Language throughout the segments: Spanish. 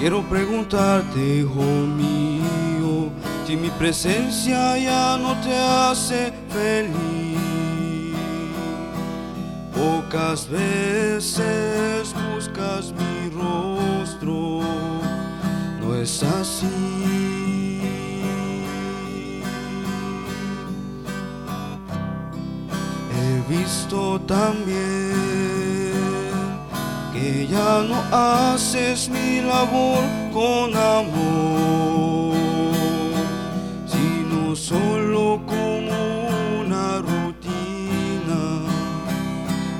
Quiero preguntarte, hijo mío, si mi presencia ya no te hace feliz. Pocas veces buscas mi rostro, no es así. He visto también ya no haces mi labor con amor, sino solo como una rutina,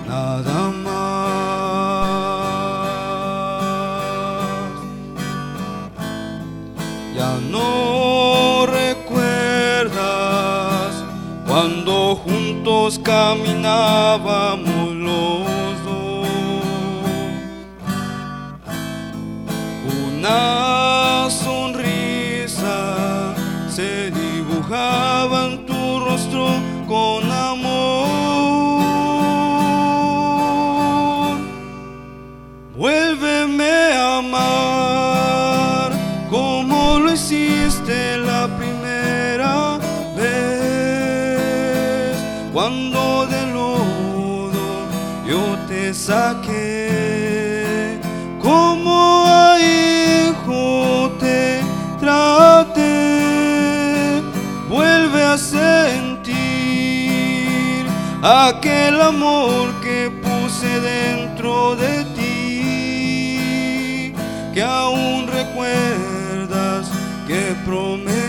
nada más. Ya no recuerdas cuando juntos caminábamos una aquel amor que puse dentro de ti, que aún recuerdas que prometí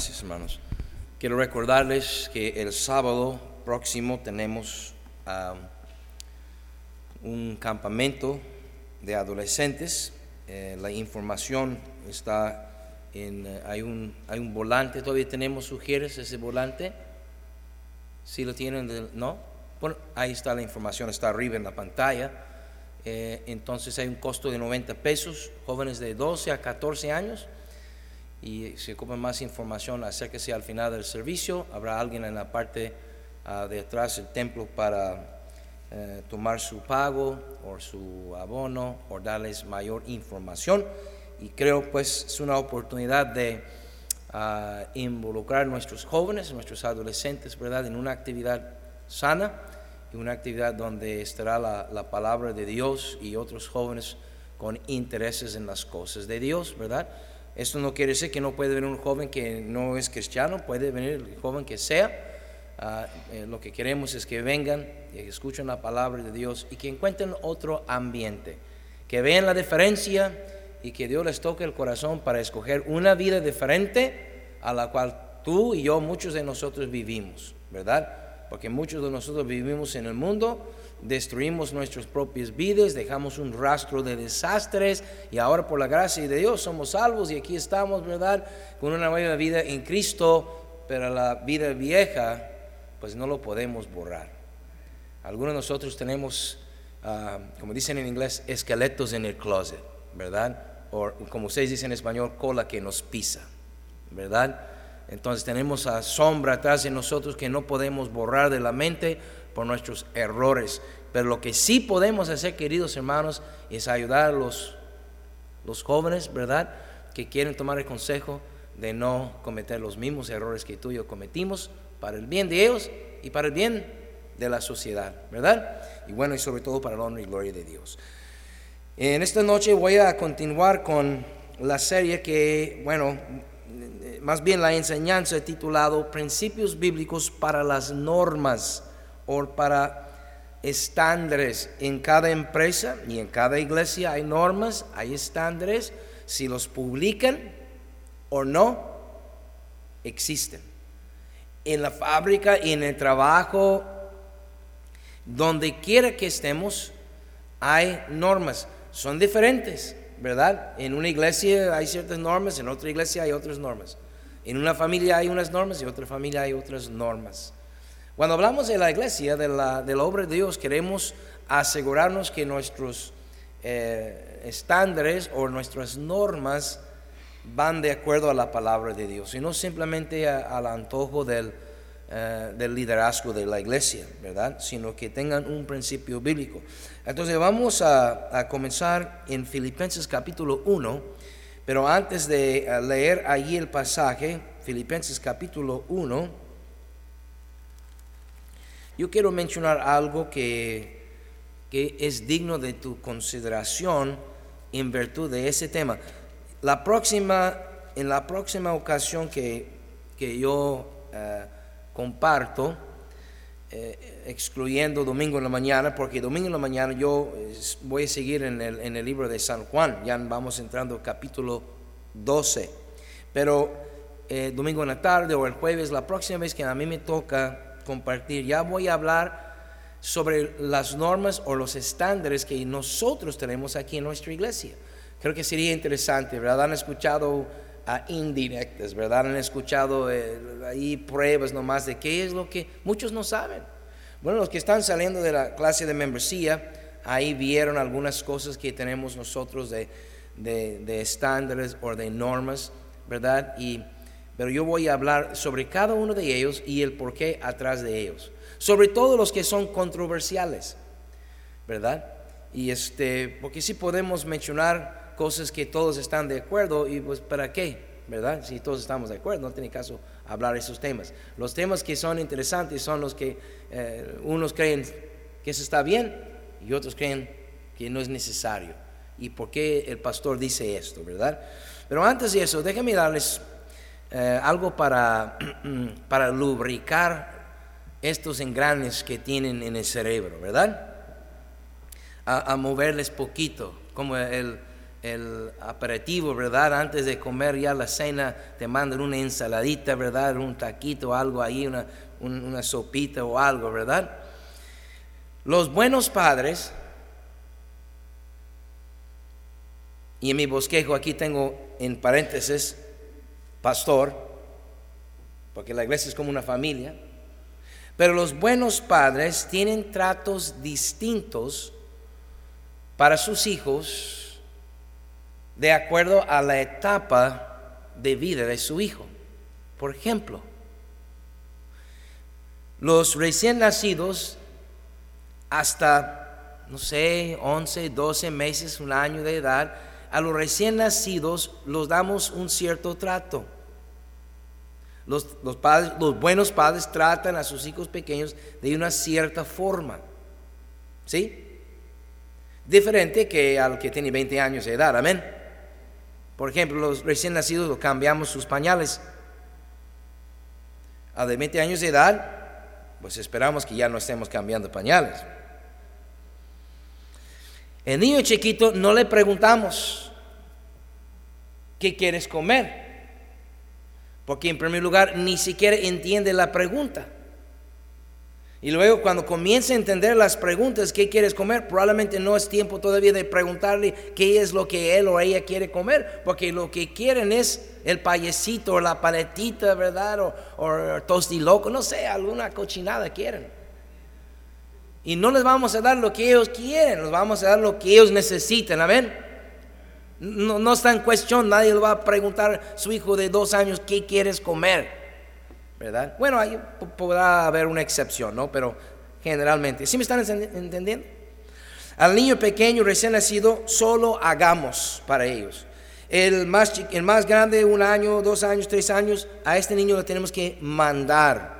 gracias, hermanos. Quiero recordarles que el sábado próximo tenemos ah, un campamento de adolescentes. Eh, la información está en. eh, hay, un, hay un volante, todavía tenemos, sugieres ese volante. Si lo tienen, ¿no? Bueno, ahí está la información, está arriba en la pantalla. Eh, entonces hay un costo de 90 pesos, jóvenes de 12 a 14 años. Y si ocupan más información, acérquese al final del servicio. Habrá alguien en la parte ah, de atrás del templo para eh, tomar su pago o su abono o darles mayor información. Y creo pues es una oportunidad de ah, involucrar a nuestros jóvenes, a nuestros adolescentes, ¿verdad?, en una actividad sana y una actividad donde estará la, la palabra de Dios y otros jóvenes con intereses en las cosas de Dios, ¿verdad? Esto no quiere decir que no puede venir un joven que no es cristiano, puede venir el joven que sea, Ah, eh, lo que queremos es que vengan y que escuchen la palabra de Dios y que encuentren otro ambiente, que vean la diferencia y que Dios les toque el corazón para escoger una vida diferente a la cual tú y yo, muchos de nosotros vivimos, ¿verdad? Porque muchos de nosotros vivimos en el mundo, destruimos nuestras propias vidas, dejamos un rastro de desastres y ahora por la gracia de Dios somos salvos y aquí estamos, ¿verdad? Con una nueva vida en Cristo, pero la vida vieja pues no lo podemos borrar. Algunos de nosotros tenemos, ah, como dicen en inglés, esqueletos en el closet, ¿verdad? O como ustedes dicen en español, cola que nos pisa, ¿verdad? Entonces tenemos a sombra atrás de nosotros que no podemos borrar de la mente por nuestros errores. Pero lo que sí podemos hacer, queridos hermanos, es ayudar a los, los jóvenes, ¿verdad? Que quieren tomar el consejo de no cometer los mismos errores que tú y yo cometimos para el bien de ellos y para el bien de la sociedad, ¿verdad? Y bueno, y sobre todo para la honra y gloria de Dios. En esta noche voy a continuar con la serie que, bueno, más bien la enseñanza titulado Principios Bíblicos para las Normas o para estándares. En cada empresa y en cada iglesia hay normas, hay estándares. Si los publican o no, existen en la fábrica y en el trabajo, donde quiera que estemos, hay normas. Son diferentes, ¿verdad? En una iglesia hay ciertas normas, en otra iglesia hay otras normas. En una familia hay unas normas y en otra familia hay otras normas. Cuando hablamos de la iglesia, de la, obra de Dios, queremos asegurarnos que nuestros eh, estándares o nuestras normas van de acuerdo a la palabra de Dios y no simplemente al antojo del, eh, del liderazgo de la iglesia, ¿verdad? Sino que tengan un principio bíblico. Entonces vamos a, a comenzar en Filipenses capítulo 1, pero antes de eh, leer allí el pasaje, Filipenses capítulo 1, yo quiero mencionar algo que, que es digno de tu consideración en virtud de ese tema. La próxima, en la próxima ocasión que, que yo eh, comparto, eh, excluyendo domingo en la mañana, porque domingo en la mañana yo voy a seguir en el, en el libro de San Juan, ya vamos entrando capítulo 12, pero eh, domingo en la tarde o el jueves, la próxima vez que a mí me toca compartir, ya voy a hablar sobre las normas o los estándares que nosotros tenemos aquí en nuestra iglesia. Creo que sería interesante, ¿verdad? Han escuchado a indirectas, ¿verdad? Han escuchado eh, ahí pruebas nomás de qué es lo que muchos no saben. Bueno, los que están saliendo de la clase de membresía, ahí vieron algunas cosas que tenemos nosotros de, de, estándares o de normas, ¿verdad? Y, pero yo voy a hablar sobre cada uno de ellos y el porqué atrás de ellos. Sobre todo los que son controversiales, ¿verdad? Y este, porque sí podemos mencionar cosas que todos están de acuerdo y pues para qué, ¿verdad? Si todos estamos de acuerdo, no tiene caso hablar esos temas. Los temas que son interesantes son los que eh, unos creen que eso está bien y otros creen que no es necesario. ¿Y por qué el pastor dice esto, verdad? Pero antes de eso, déjenme darles eh, algo para, para lubricar estos engranes que tienen en el cerebro, ¿verdad? A, moverles poquito, como el el aperitivo, ¿verdad? Antes de comer ya la cena, te mandan una ensaladita, ¿verdad? Un taquito, algo ahí, una, una sopita o algo, ¿verdad? Los buenos padres, y en mi bosquejo aquí tengo en paréntesis, pastor, porque la iglesia es como una familia, pero los buenos padres tienen tratos distintos para sus hijos de acuerdo a la etapa de vida de su hijo. Por ejemplo, los recién nacidos hasta, no sé, 11, 12 meses, un año de edad, a los recién nacidos los damos un cierto trato. Los, los, los buenos padres tratan a sus hijos pequeños de una cierta forma. ¿Sí? Diferente que al que tiene 20 años de edad. Amén. Por ejemplo, los recién nacidos cambiamos sus pañales. A de 20 años de edad, pues esperamos que ya no estemos cambiando pañales. El niño chiquito no le preguntamos, ¿qué quieres comer? Porque en primer lugar ni siquiera entiende la pregunta. Y luego cuando comience a entender las preguntas, ¿qué quieres comer? Probablemente no es tiempo todavía de preguntarle qué es lo que él o ella quiere comer, porque lo que quieren es el payecito o la paletita, ¿verdad? O, o tostiloco, no sé, alguna cochinada quieren. Y no les vamos a dar lo que ellos quieren, les vamos a dar lo que ellos necesitan, amén. No, está en cuestión, nadie le va a preguntar a su hijo de dos años qué quieres comer. ¿verdad? Bueno, ahí podrá haber una excepción, ¿no? Pero generalmente, ¿sí me están entendiendo? Al niño pequeño recién nacido, solo hagamos para ellos. El más, el más grande, un año, dos años, tres años, a este niño lo tenemos que mandar.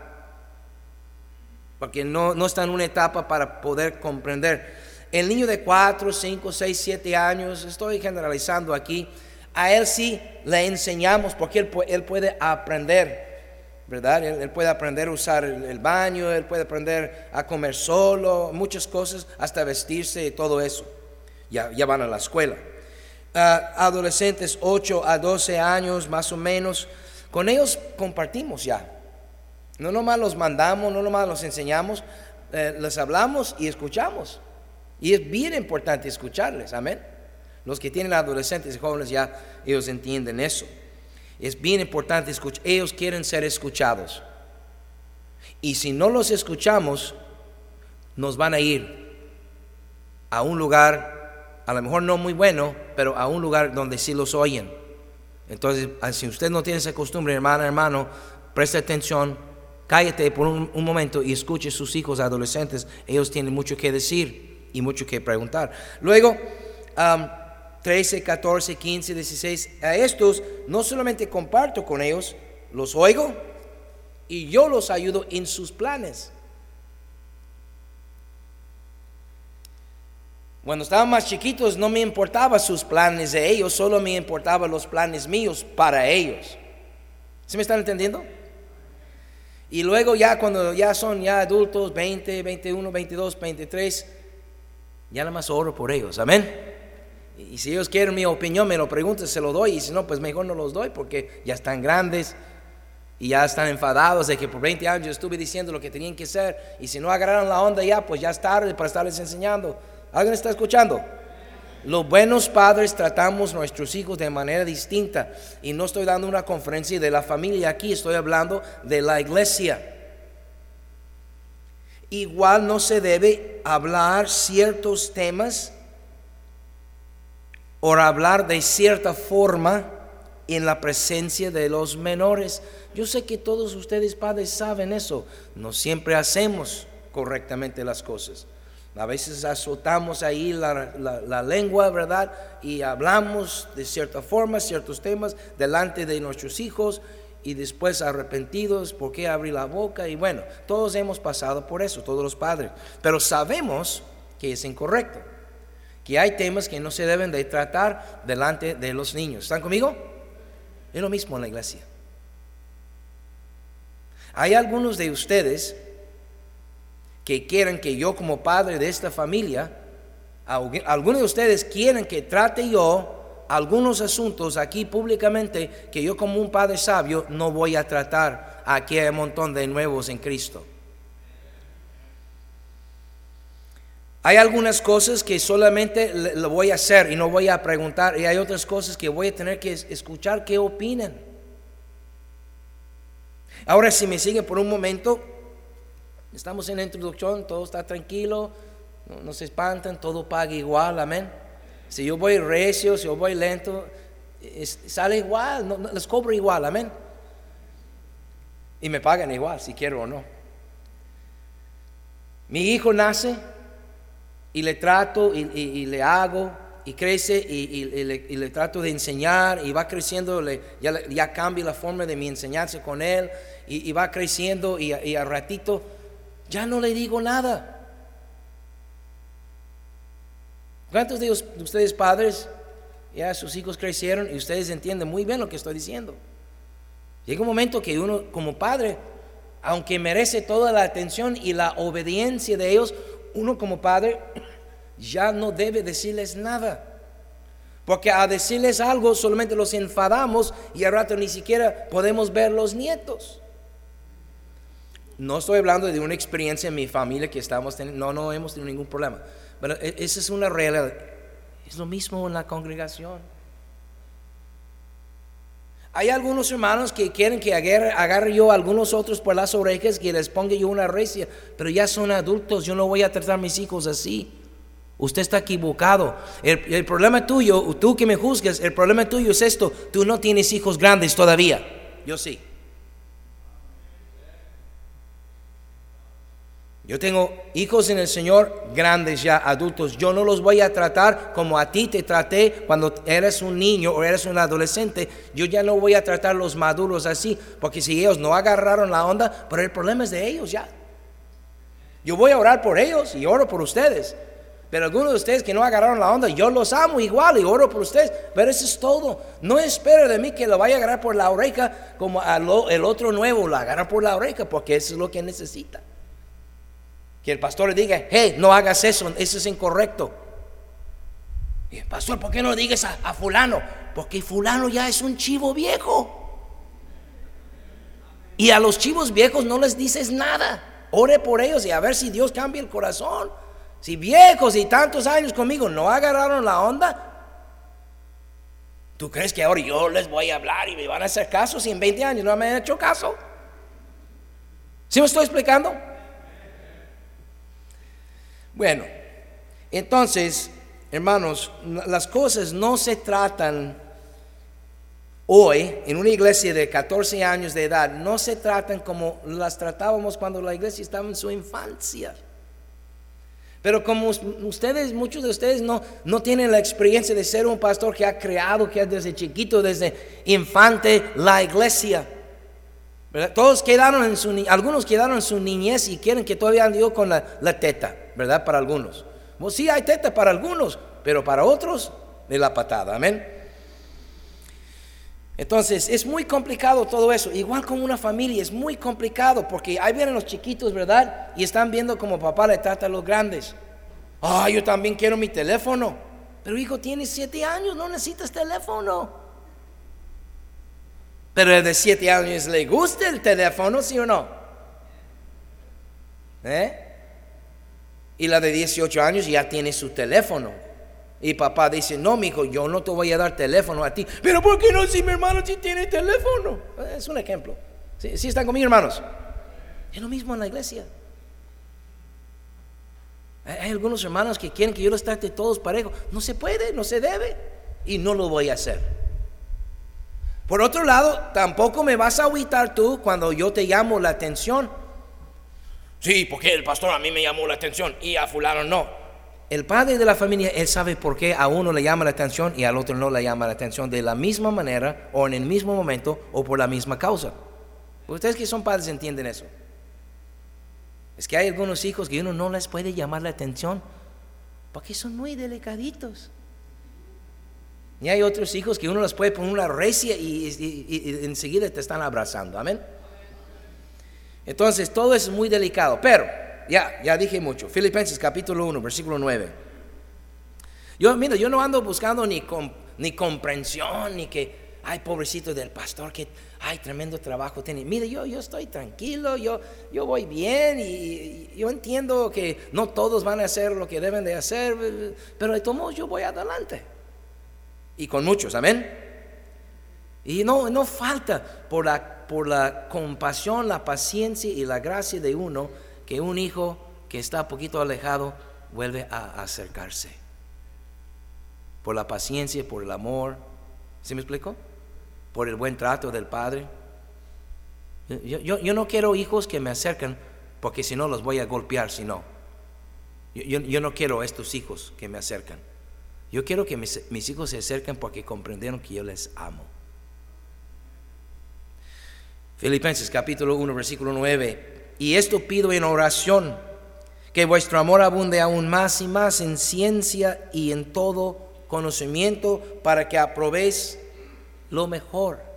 Porque no, no está en una etapa para poder comprender. El niño de cuatro, cinco, seis, siete años, estoy generalizando aquí, a él sí le enseñamos porque él, él puede aprender. ¿verdad? Él, puede aprender a usar el, baño, él puede aprender a comer solo, muchas cosas, hasta vestirse y todo eso. Ya, ya van a la escuela. Ah, adolescentes 8 a 12 años más o menos, con ellos compartimos ya. No nomás los mandamos, no nomás los enseñamos, eh, les hablamos y escuchamos. Y es bien importante escucharles, amén. Los que tienen adolescentes y jóvenes ya, ellos entienden eso. Es bien importante escuchar. Ellos quieren ser escuchados. Y si no los escuchamos, nos van a ir a un lugar, a lo mejor no muy bueno, pero a un lugar donde sí los oyen. Entonces, ah, si usted no tiene esa costumbre, hermana, hermano, preste atención, cállate por un, momento y escuche sus hijos adolescentes. Ellos tienen mucho que decir y mucho que preguntar. Luego, 13, 14, 15, 16, a estos no solamente comparto con ellos, los oigo y yo los ayudo en sus planes. Cuando estaban más chiquitos no me importaba sus planes de ellos, solo me importaban los planes míos para ellos. ¿Se me están entendiendo? Y luego ya cuando ya son ya adultos, 20, 21, 22, 23, ya nada más oro por ellos. Amén. Y si ellos quieren mi opinión, me lo preguntan, se lo doy. Y si no, pues mejor no los doy porque ya están grandes y ya están enfadados de que por 20 años yo estuve diciendo lo que tenían que hacer. Y si no agarraron la onda ya, pues ya es tarde para estarles enseñando. ¿Alguien está escuchando? Los buenos padres tratamos a nuestros hijos de manera distinta. Y no estoy dando una conferencia de la familia aquí, estoy hablando de la iglesia. Igual no se debe hablar ciertos temas o hablar de cierta forma en la presencia de los menores. Yo sé que todos ustedes padres saben eso. No siempre hacemos correctamente las cosas. A veces azotamos ahí la, lengua, ¿verdad? Y hablamos de cierta forma, ciertos temas, delante de nuestros hijos y después arrepentidos, ¿por qué abrí la boca? Y bueno, todos hemos pasado por eso, todos los padres. Pero sabemos que es incorrecto que hay temas que no se deben de tratar delante de los niños. ¿Están conmigo? Es lo mismo en la iglesia. Hay algunos de ustedes que quieren que yo como padre de esta familia, algunos de ustedes quieren que trate yo algunos asuntos aquí públicamente que yo como un padre sabio no voy a tratar. Aquí hay un montón de nuevos en Cristo. Hay algunas cosas que solamente lo voy a hacer y no voy a preguntar, y hay otras cosas que voy a tener que escuchar qué opinan. Ahora, si me siguen por un momento, estamos en la introducción, todo está tranquilo, no, se espantan, todo paga igual, amén. Si yo voy recio, si yo voy lento, sale igual, les cobro igual, amén. Y me pagan igual, si quiero o no. Mi hijo nace y le trato y, le hago y crece y, le, trato de enseñar y va creciendo, ya, ya, cambia la forma de mi enseñanza con él y, va creciendo y, al ratito ya no le digo nada. ¿Cuántos de ustedes padres ya sus hijos crecieron y ustedes entienden muy bien lo que estoy diciendo? Llega un momento que uno como padre aunque merece toda la atención y la obediencia de ellos, uno como padre ya no debe decirles nada. Porque a decirles algo solamente los enfadamos y al rato ni siquiera podemos ver los nietos. No estoy hablando de una experiencia en mi familia que estamos teniendo, no, no hemos tenido ningún problema. Pero e, esa es una realidad. Es lo mismo en la congregación. Hay algunos hermanos que quieren que agarre, yo a algunos otros por las orejas, que les ponga yo una recia, pero ya son adultos, yo no voy a tratar a mis hijos así. Usted está equivocado. El, el, problema tuyo, tú que me juzgas, el problema tuyo es esto, tú no tienes hijos grandes todavía. Yo sí. Yo tengo hijos en el Señor grandes ya, adultos. Yo no los voy a tratar como a ti te traté cuando eres un niño o eres un adolescente. Yo ya no voy a tratar los maduros así, porque si ellos no agarraron la onda, pero el problema es de ellos ya. Yo voy a orar por ellos y oro por ustedes. Pero algunos de ustedes que no agarraron la onda, yo los amo igual y oro por ustedes. Pero eso es todo. No espero de mí que lo vaya a agarrar por la oreja como el otro nuevo lo agarra por la oreja, porque eso es lo que necesita. Que el pastor le diga, hey, no hagas eso, eso es incorrecto. Y pastor, ¿por qué no digas a, a fulano? Porque fulano ya es un chivo viejo. Y a los chivos viejos no les dices nada. Ore por ellos y a ver si Dios cambia el corazón. Si viejos y tantos años conmigo no agarraron la onda, ¿tú crees que ahora yo les voy a hablar y me van a hacer caso si en 20 años no me han hecho caso? ¿Sí me estoy explicando? Bueno, entonces, hermanos, las cosas no se tratan hoy en una iglesia de 14 años de edad, no se tratan como las tratábamos cuando la iglesia estaba en su infancia. Pero como ustedes, muchos de ustedes no, no tienen la experiencia de ser un pastor que ha creado, que desde chiquito, desde infante, la iglesia. Todos quedaron en su, algunos quedaron en su niñez y quieren que todavía ande con la, la teta. ¿Verdad? Para algunos. Pues sí, hay teta para algunos, pero para otros, de la patada, amén. Entonces, es muy complicado todo eso. Igual con una familia, es muy complicado porque ahí vienen los chiquitos, ¿verdad? Y están viendo como papá le trata a los grandes. Ah, yo también quiero mi teléfono. Pero hijo, tienes siete años, no necesitas teléfono. Pero el de siete años le gusta el teléfono, ¿sí o no? ¿Eh? Y la de 18 años ya tiene su teléfono. Y papá dice, no, mi hijo, yo no te voy a dar teléfono a ti. Pero ¿por qué no si mi hermano sí tiene teléfono? Es un ejemplo. ¿Sí, están conmigo, hermanos? Es lo mismo en la iglesia. Hay algunos hermanos que quieren que yo los trate todos parejos. No se puede, no se debe. Y no lo voy a hacer. Por otro lado, tampoco me vas a agüitar tú cuando yo te llamo la atención Sí, porque el pastor a mí me llamó la atención y a fulano no. El padre de la familia, él sabe por qué a uno le llama la atención y al otro no le llama la atención de la misma manera o en el mismo momento o por la misma causa. Ustedes que son padres entienden eso. Es que hay algunos hijos que uno no les puede llamar la atención porque son muy delicaditos. Y hay otros hijos que uno les puede poner una recia y, y enseguida te están abrazando. Amén. Entonces, todo es muy delicado. Pero, ya, ya dije mucho. Filipenses capítulo 1, versículo 9. Yo, mira, yo no ando buscando ni, ni comprensión, ni que, ay, pobrecito del pastor, que, ay, tremendo trabajo tiene. Mire, yo, yo estoy tranquilo, yo, yo voy bien y, yo entiendo que no todos van a hacer lo que deben de hacer, pero de todos modos yo voy adelante. Y con muchos, amén. Y no, no falta por la, por la compasión, la paciencia y la gracia de uno que un hijo que está poquito alejado vuelve a acercarse. Por la paciencia, por el amor. ¿Sí me explico? Por el buen trato del padre. Yo, no quiero hijos que me acerquen porque si no los voy a golpear, si no. Yo, no quiero estos hijos que me acercan. Yo quiero que mis, mis hijos se acerquen porque comprendieron que yo les amo. Filipenses capítulo 1, versículo 9. Y esto pido en oración, que vuestro amor abunde aún más y más en ciencia y en todo conocimiento, para que aprobéis lo mejor.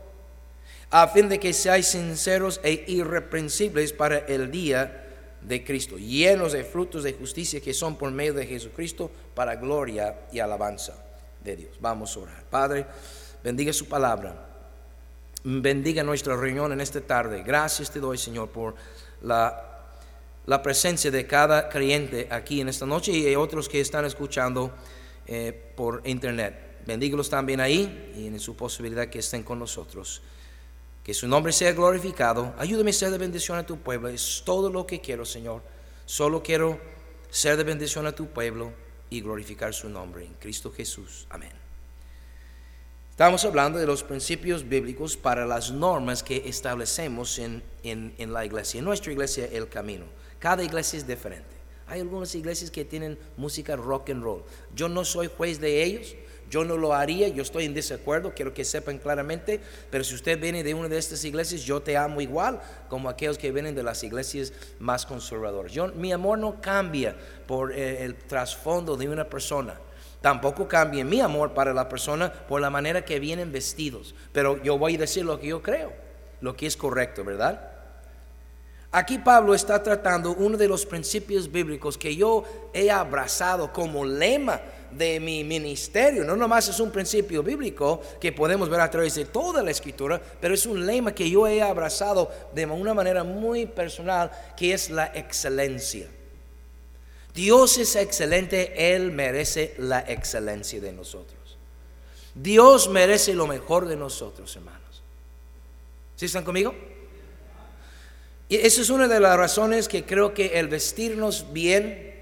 a fin de que seáis sinceros e irreprensibles para el día de Cristo, llenos de frutos de justicia que son por medio de Jesucristo para gloria y alabanza de Dios. Vamos a orar. Padre, bendiga su palabra. Bendiga nuestra reunión en esta tarde. Gracias te doy, Señor, por la, la presencia de cada creyente aquí en esta noche y otros que están escuchando eh, por internet. Bendígalos también ahí y en su posibilidad que estén con nosotros. Que su nombre sea glorificado. Ayúdame a ser de bendición a tu pueblo. Es todo lo que quiero, Señor. Solo quiero ser de bendición a tu pueblo y glorificar su nombre. En Cristo Jesús. Amén. Estamos hablando de los principios bíblicos para las normas que establecemos en, en, la iglesia. En nuestra iglesia, el camino. Cada iglesia es diferente. Hay algunas iglesias que tienen música rock and roll. Yo no soy juez de ellos. Yo no lo haría, yo estoy en desacuerdo, quiero que sepan claramente, pero si usted viene de una de estas iglesias, yo te amo igual como aquellos que vienen de las iglesias más conservadoras. Mi amor no cambia por eh, el trasfondo de una persona. Tampoco cambia mi amor para la persona por la manera que vienen vestidos. Pero yo voy a decir lo que yo creo, lo que es correcto, ¿verdad? Aquí Pablo está tratando uno de los principios bíblicos que yo he abrazado como lema de mi ministerio. No nomás es un principio bíblico que podemos ver a través de toda la escritura, pero es un lema que yo he abrazado de una manera muy personal, que es la excelencia. Dios es excelente, Él merece la excelencia de nosotros. Dios merece lo mejor de nosotros, hermanos. ¿Sí están conmigo? Y esa es una de las razones que creo que el vestirnos bien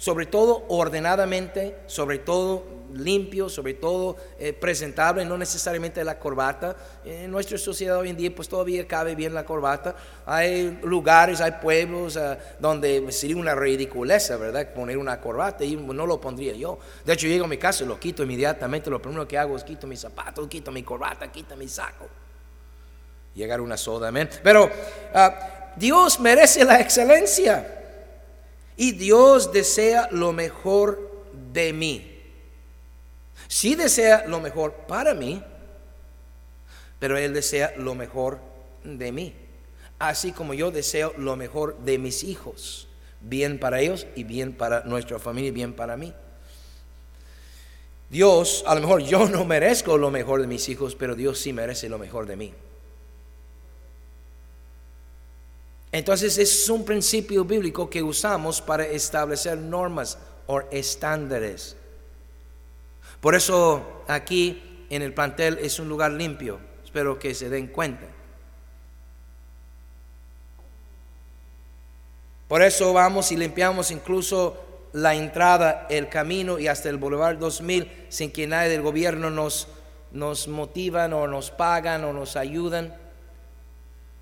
sobre todo ordenadamente, sobre todo limpio, sobre todo eh, presentable, no necesariamente la corbata. En nuestra sociedad hoy en día pues todavía cabe bien la corbata. Hay lugares, hay pueblos ah, donde sería una ridiculeza, ¿verdad? Poner una corbata y no lo pondría yo. De hecho, llego a mi casa y lo quito inmediatamente. Lo primero que hago es quito mis zapatos, quito mi corbata, quito mi saco. Llegar una soda, amén. Pero ah, Dios merece la excelencia. Y Dios desea lo mejor de mí. Sí desea lo mejor para mí, pero Él desea lo mejor de mí. Así como yo deseo lo mejor de mis hijos. Bien para ellos y bien para nuestra familia y bien para mí. Dios, a lo mejor yo no merezco lo mejor de mis hijos, pero Dios sí merece lo mejor de mí. Entonces es un principio bíblico que usamos para establecer normas o estándares. Por eso aquí en el plantel es un lugar limpio. Espero que se den cuenta. Por eso vamos y limpiamos incluso la entrada, el camino y hasta el Boulevard 2000 sin que nadie del gobierno nos, nos motivan o nos pagan o nos ayudan.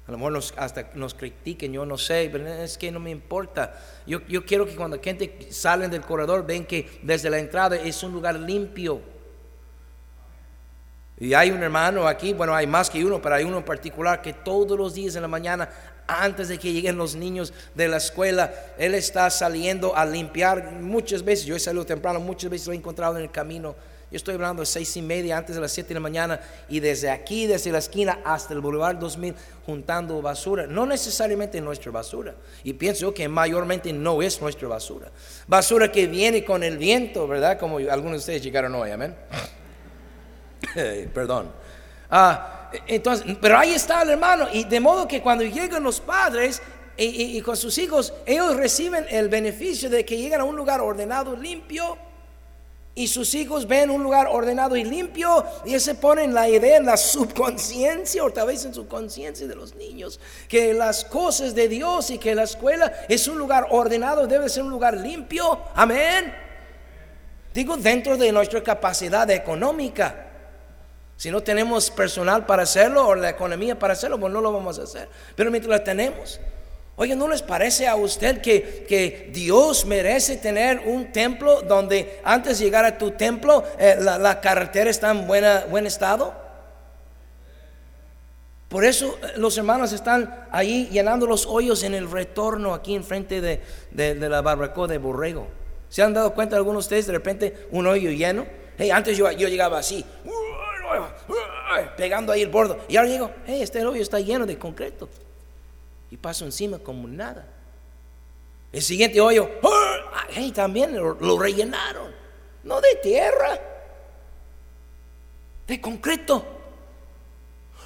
A lo mejor hasta nos critiquen, yo no sé, pero es que no me importa. Yo, yo quiero que cuando gente sale del corredor ven que desde la entrada es un lugar limpio. Y hay un hermano aquí, bueno, hay más que uno, pero hay uno en particular que todos los días en la mañana, antes de que lleguen los niños de la escuela, él está saliendo a limpiar muchas veces. Yo he salido temprano, muchas veces lo he encontrado en el camino yo estoy hablando de seis y media antes de las siete de la mañana y desde aquí, desde la esquina hasta el Boulevard 2000, juntando basura. No necesariamente nuestra basura. Y pienso que mayormente no es nuestra basura. Basura que viene con el viento, ¿verdad? Como algunos de ustedes llegaron hoy, amén. Perdón. Ah, entonces, pero ahí está el hermano. Y de modo que cuando llegan los padres y, y con sus hijos, ellos reciben el beneficio de que llegan a un lugar ordenado, limpio y sus hijos ven un lugar ordenado y limpio y se ponen la idea en la subconsciencia o tal vez en su conciencia de los niños que las cosas de Dios y que la escuela es un lugar ordenado, debe ser un lugar limpio. Amén. Digo dentro de nuestra capacidad económica. Si no tenemos personal para hacerlo o la economía para hacerlo, pues no lo vamos a hacer. Pero mientras la tenemos, Oye, ¿no les parece a usted que, que, Dios merece tener un templo donde antes de llegar a tu templo eh, la, carretera está en buen estado? Por eso eh, los hermanos están ahí llenando los hoyos en el retorno aquí enfrente de, de, de la barbacoa de Borrego. ¿Se han dado cuenta algunos de ustedes de repente un hoyo lleno? Hey, antes yo, yo llegaba así pegando ahí el bordo. Y ahora digo, hey, este hoyo está lleno de concreto. Y paso encima como nada. El siguiente hoyo, hey, también lo rellenaron. No de tierra, de concreto.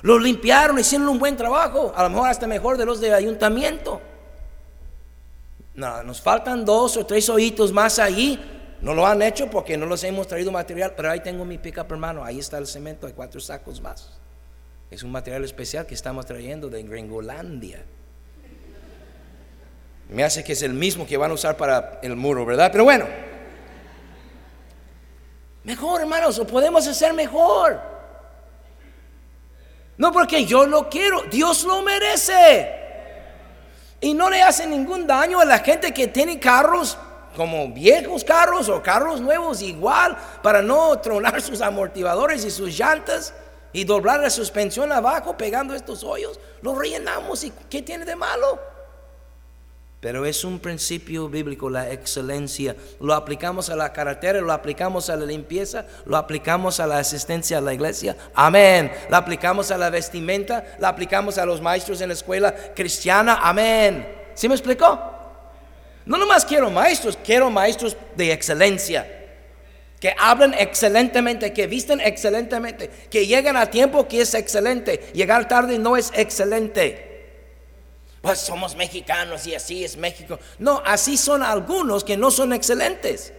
Lo limpiaron, hicieron un buen trabajo, a lo mejor hasta mejor de los de ayuntamiento. No, nos faltan dos o tres hoyitos más allí. No lo han hecho porque no los hemos traído material, pero ahí tengo mi pick hermano. Ahí está el cemento, hay cuatro sacos más. Es un material especial que estamos trayendo de Gringolandia. Me hace que es el mismo que van a usar para el muro, ¿verdad? Pero bueno, mejor, hermanos, lo podemos hacer mejor. No porque yo lo quiero, Dios lo merece. Y no le hace ningún daño a la gente que tiene carros como viejos carros o carros nuevos igual para no tronar sus amortiguadores y sus llantas y doblar la suspensión abajo pegando estos hoyos. Lo rellenamos y ¿qué tiene de malo? Pero es un principio bíblico, la excelencia. Lo aplicamos a la carretera, lo aplicamos a la limpieza, lo aplicamos a la asistencia a la iglesia. Amén. Lo aplicamos a la vestimenta, lo aplicamos a los maestros en la escuela cristiana. Amén. ¿Sí me explicó? No nomás quiero maestros, quiero maestros de excelencia. Que hablen excelentemente, que visten excelentemente, que lleguen a tiempo que es excelente. Llegar tarde no es excelente pues somos mexicanos y así es México. No, así son algunos que no son excelentes.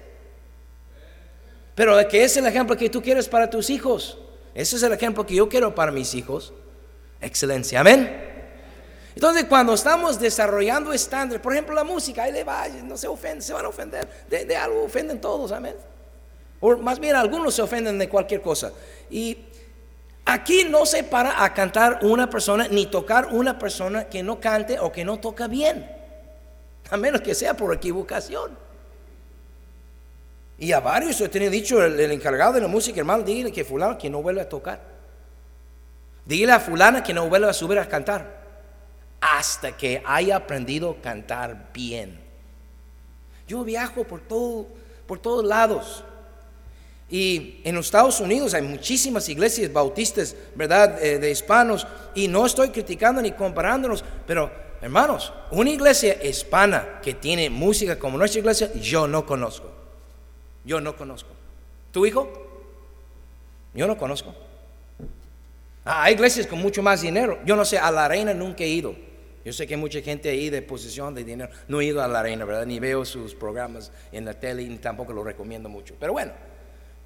Pero que es el ejemplo que tú quieres para tus hijos. Ese es el ejemplo que yo quiero para mis hijos. Excelencia, amén. Entonces, cuando estamos desarrollando estándares, por ejemplo, la música, ahí le va, no se ofenden, se van a ofender. De, de algo ofenden todos, amén. O más bien, algunos se ofenden de cualquier cosa. Y Aquí no se para a cantar una persona ni tocar una persona que no cante o que no toca bien, a menos que sea por equivocación. Y a varios he tenido dicho el, encargado de la música, hermano, dile que fulano que no vuelve a tocar. Dile a fulana que no vuelva a subir a cantar hasta que haya aprendido a cantar bien. Yo viajo por todo, por todos lados. Y en los Estados Unidos hay muchísimas iglesias bautistas, ¿verdad?, eh, de hispanos. Y no estoy criticando ni comparándonos, pero hermanos, una iglesia hispana que tiene música como nuestra iglesia, yo no conozco. Yo no conozco. ¿Tu hijo? Yo no conozco. Ah, hay iglesias con mucho más dinero. Yo no sé, a la reina nunca he ido. Yo sé que hay mucha gente ahí de posición de dinero. No he ido a la reina, ¿verdad? Ni veo sus programas en la tele y tampoco lo recomiendo mucho. Pero bueno.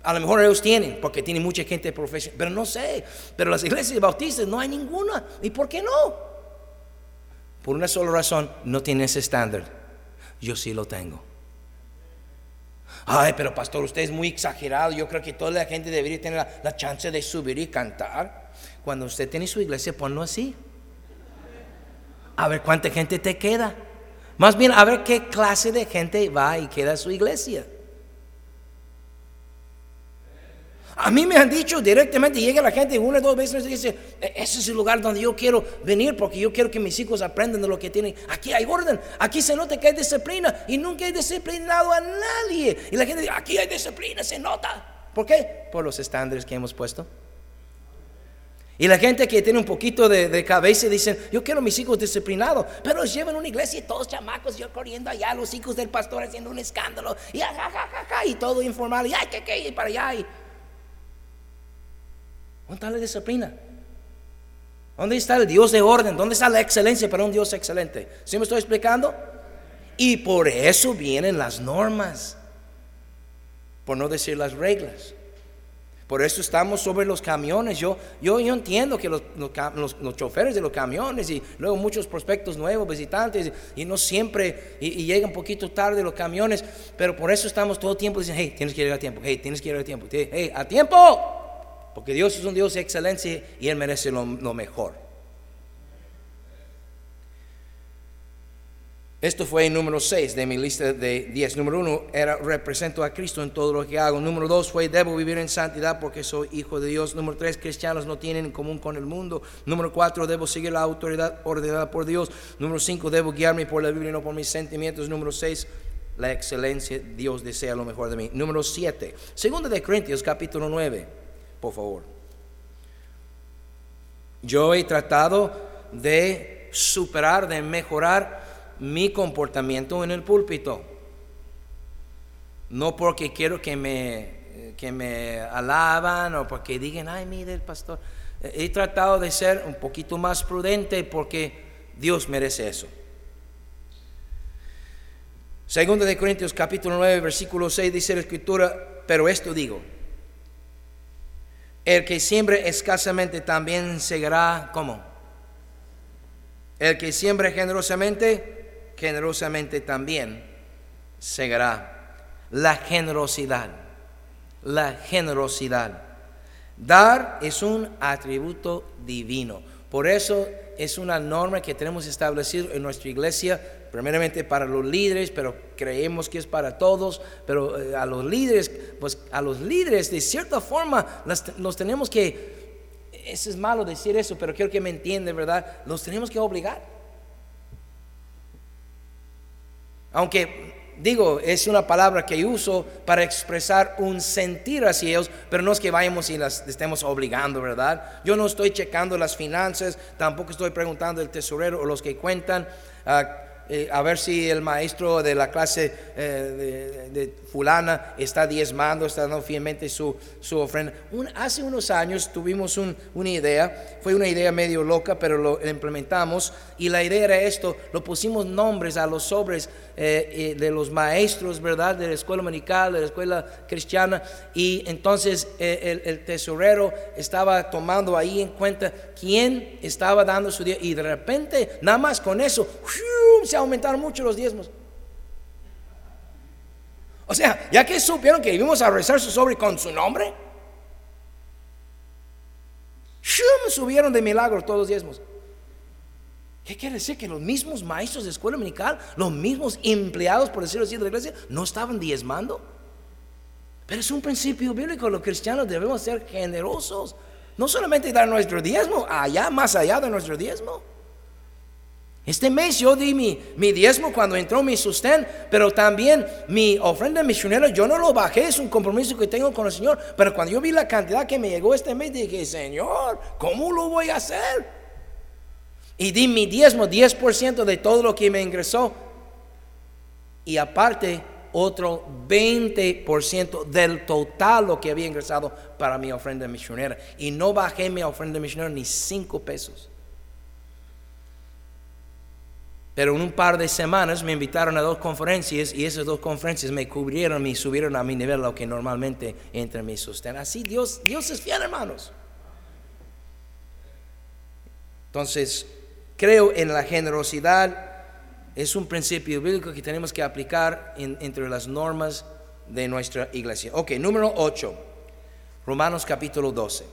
A lo mejor ellos tienen, porque tienen mucha gente profesional, pero no sé. Pero las iglesias bautistas no hay ninguna. ¿Y por qué no? Por una sola razón, no tienen ese estándar. Yo sí lo tengo. Ay, pero pastor, usted es muy exagerado. Yo creo que toda la gente debería tener la, la chance de subir y cantar. Cuando usted tiene su iglesia, ponlo así. A ver cuánta gente te queda. Más bien, a ver qué clase de gente va y queda a su iglesia. A mí me han dicho directamente, llega la gente una o dos veces y dice, e-, ese es el lugar donde yo quiero venir porque yo quiero que mis hijos aprendan de lo que tienen. Aquí hay orden, aquí se nota que hay disciplina y nunca he disciplinado a nadie. Y la gente dice, aquí hay disciplina, se nota. ¿Por qué? Por los estándares que hemos puesto. Y la gente que tiene un poquito de, cabeza dicen, yo quiero mis hijos disciplinados, pero los llevan a una iglesia y todos chamacos, yo corriendo allá, los hijos del pastor haciendo un escándalo, y, y todo informal, y ay, que, que, y para allá. ¿Dónde está la disciplina? ¿Dónde está el Dios de orden? ¿Dónde está la excelencia para un Dios excelente? ¿Sí me estoy explicando? Y por eso vienen las normas, por no decir las reglas. Por eso estamos sobre los camiones. Yo, yo, yo entiendo que los, los, choferes de los camiones y luego muchos prospectos nuevos, visitantes, y, no siempre, y, llegan un poquito tarde los camiones, pero por eso estamos todo el tiempo diciendo, hey, tienes que llegar a tiempo, hey, tienes que llegar a tiempo, hey, a tiempo. Porque Dios es un Dios de excelencia y Él merece lo, mejor. Esto fue el número 6 de mi lista de 10. Número 1 era represento a Cristo en todo lo que hago. Número 2 fue debo vivir en santidad porque soy hijo de Dios. Número 3 cristianos no tienen en común con el mundo. Número 4 debo seguir la autoridad ordenada por Dios. Número 5 debo guiarme por la Biblia y no por mis sentimientos. Número 6 la excelencia Dios desea lo mejor de mí. Número 7 Segundo de Corintios capítulo 9 por favor. Yo he tratado de superar, de mejorar mi comportamiento en el púlpito. No porque quiero que me, que me alaban o porque digan, ay, mire el pastor. He tratado de ser un poquito más prudente porque Dios merece eso. Segundo de Corintios capítulo 9, versículo 6 dice la escritura, pero esto digo, el que siembre escasamente también segará como. El que siembre generosamente, generosamente también segará. La generosidad, la generosidad. Dar es un atributo divino. Por eso es una norma que tenemos establecido en nuestra iglesia, primeramente para los líderes, pero creemos que es para todos, pero eh, a los líderes, pues a los líderes de cierta forma los tenemos que, eso es malo decir eso, pero quiero que me entiendan, ¿verdad? Los tenemos que obligar. Aunque digo, es una palabra que uso para expresar un sentir hacia ellos, pero no es que vayamos y las estemos obligando, ¿verdad? Yo no estoy checando las finanzas, tampoco estoy preguntando el tesorero o los que cuentan. Ah, eh, a ver si el maestro de la clase eh, de, fulana está diezmando, está dando fielmente su, su ofrenda. hace unos años tuvimos una idea, fue una idea medio loca, pero lo implementamos y la idea era esto, lo pusimos nombres a los sobres eh, de los maestros, ¿verdad? De la escuela dominical, de la escuela cristiana y entonces el, tesorero estaba tomando ahí en cuenta quién estaba dando su día y de repente, nada más con eso, se aumentaron mucho los diezmos. O sea, ya que supieron que íbamos a rezar su sobre con su nombre, subieron de milagro todos los diezmos. ¿Qué quiere decir? Que los mismos maestros de escuela dominical, los mismos empleados, por decirlo así, de la iglesia, no estaban diezmando. Pero es un principio bíblico, los cristianos debemos ser generosos. No solamente dar nuestro diezmo, allá, más allá de nuestro diezmo. Este mes yo di mi, mi, diezmo cuando entró mi sustén, pero también mi ofrenda misionera yo no lo bajé, es un compromiso que tengo con el Señor. Pero cuando yo vi la cantidad que me llegó este mes, dije, Señor, ¿cómo lo voy a hacer? Y di mi diezmo, 10% de todo lo que me ingresó. Y aparte, otro 20% del total lo que había ingresado para mi ofrenda misionera. Y no bajé mi ofrenda misionera ni 5 pesos. Pero en un par de semanas me invitaron a dos conferencias y esas dos conferencias me cubrieron y subieron a mi nivel lo que normalmente entre mi sostén. Así Dios, Dios es fiel, hermanos. Entonces, creo en la generosidad. Es un principio bíblico que tenemos que aplicar entre las normas de nuestra iglesia. Ok, número 8. Romanos capítulo 12.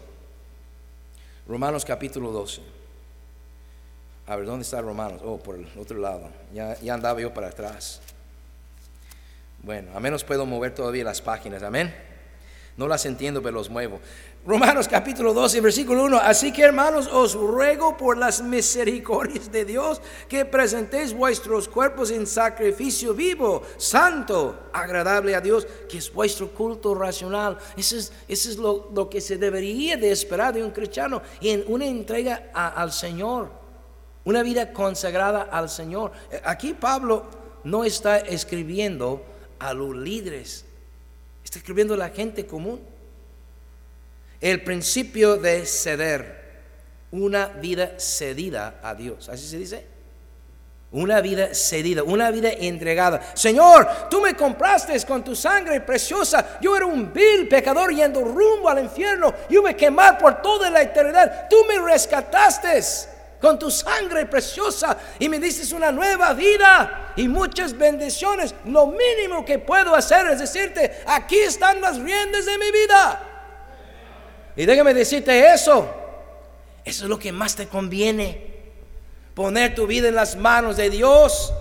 Romanos capítulo 12. A ver, ¿dónde está Romanos? Oh, por el otro lado. Ya, ya andaba yo para atrás. Bueno, a menos puedo mover todavía las páginas. Amén. No las entiendo, pero los muevo. Romanos capítulo 12, versículo 1. Así que hermanos, os ruego por las misericordias de Dios que presentéis vuestros cuerpos en sacrificio vivo, santo, agradable a Dios, que es vuestro culto racional. Eso es, eso es lo, que se debería de esperar de un cristiano en una entrega al Señor. Una vida consagrada al Señor. Aquí Pablo no está escribiendo a los líderes, está escribiendo a la gente común. El principio de ceder, una vida cedida a Dios, así se dice. Una vida cedida, una vida entregada. Señor, tú me compraste con tu sangre preciosa. Yo era un vil pecador yendo rumbo al infierno. Yo me quemar por toda la eternidad. Tú me rescataste con tu sangre preciosa y me dices una nueva vida y muchas bendiciones. Lo mínimo que puedo hacer es decirte, aquí están las riendas de mi vida. Y déjame decirte eso. Eso es lo que más te conviene. Poner tu vida en las manos de Dios.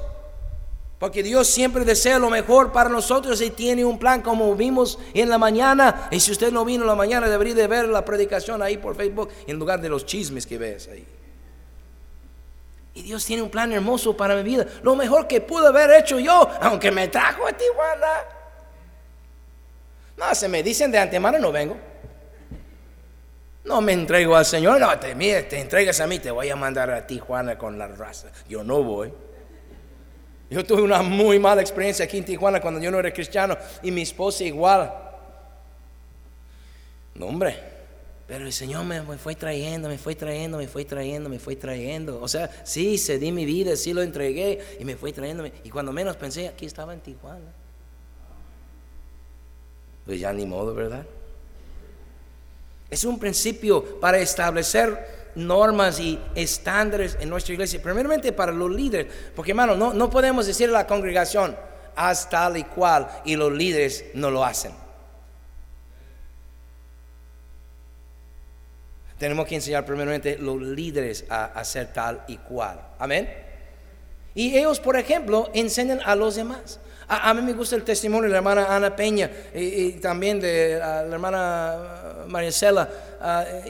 Porque Dios siempre desea lo mejor para nosotros y tiene un plan como vimos en la mañana. Y si usted no vino en la mañana, debería de ver la predicación ahí por Facebook en lugar de los chismes que ves ahí. Y Dios tiene un plan hermoso para mi vida. Lo mejor que pude haber hecho yo, aunque me trajo a Tijuana. No, se me dicen de antemano, no vengo. No me entrego al Señor, no, te, mire, te entregas a mí, te voy a mandar a Tijuana con la raza. Yo no voy. Yo tuve una muy mala experiencia aquí en Tijuana cuando yo no era cristiano y mi esposa igual. No, hombre, pero el Señor me, fue trayendo, me fue trayendo, me fue trayendo, me fue trayendo. O sea, sí, cedí mi vida, sí lo entregué y me fue trayendo. Y cuando menos pensé, aquí estaba en Tijuana. Pues ya ni modo, ¿verdad? Es un principio para establecer normas y estándares en nuestra iglesia, primeramente para los líderes, porque hermano, no, no podemos decir a la congregación, haz tal y cual, y los líderes no lo hacen. Tenemos que enseñar primeramente los líderes a hacer tal y cual. Amén. Y ellos, por ejemplo, enseñan a los demás. A, mí me gusta el testimonio de la hermana Ana Peña y, también de la hermana Maricela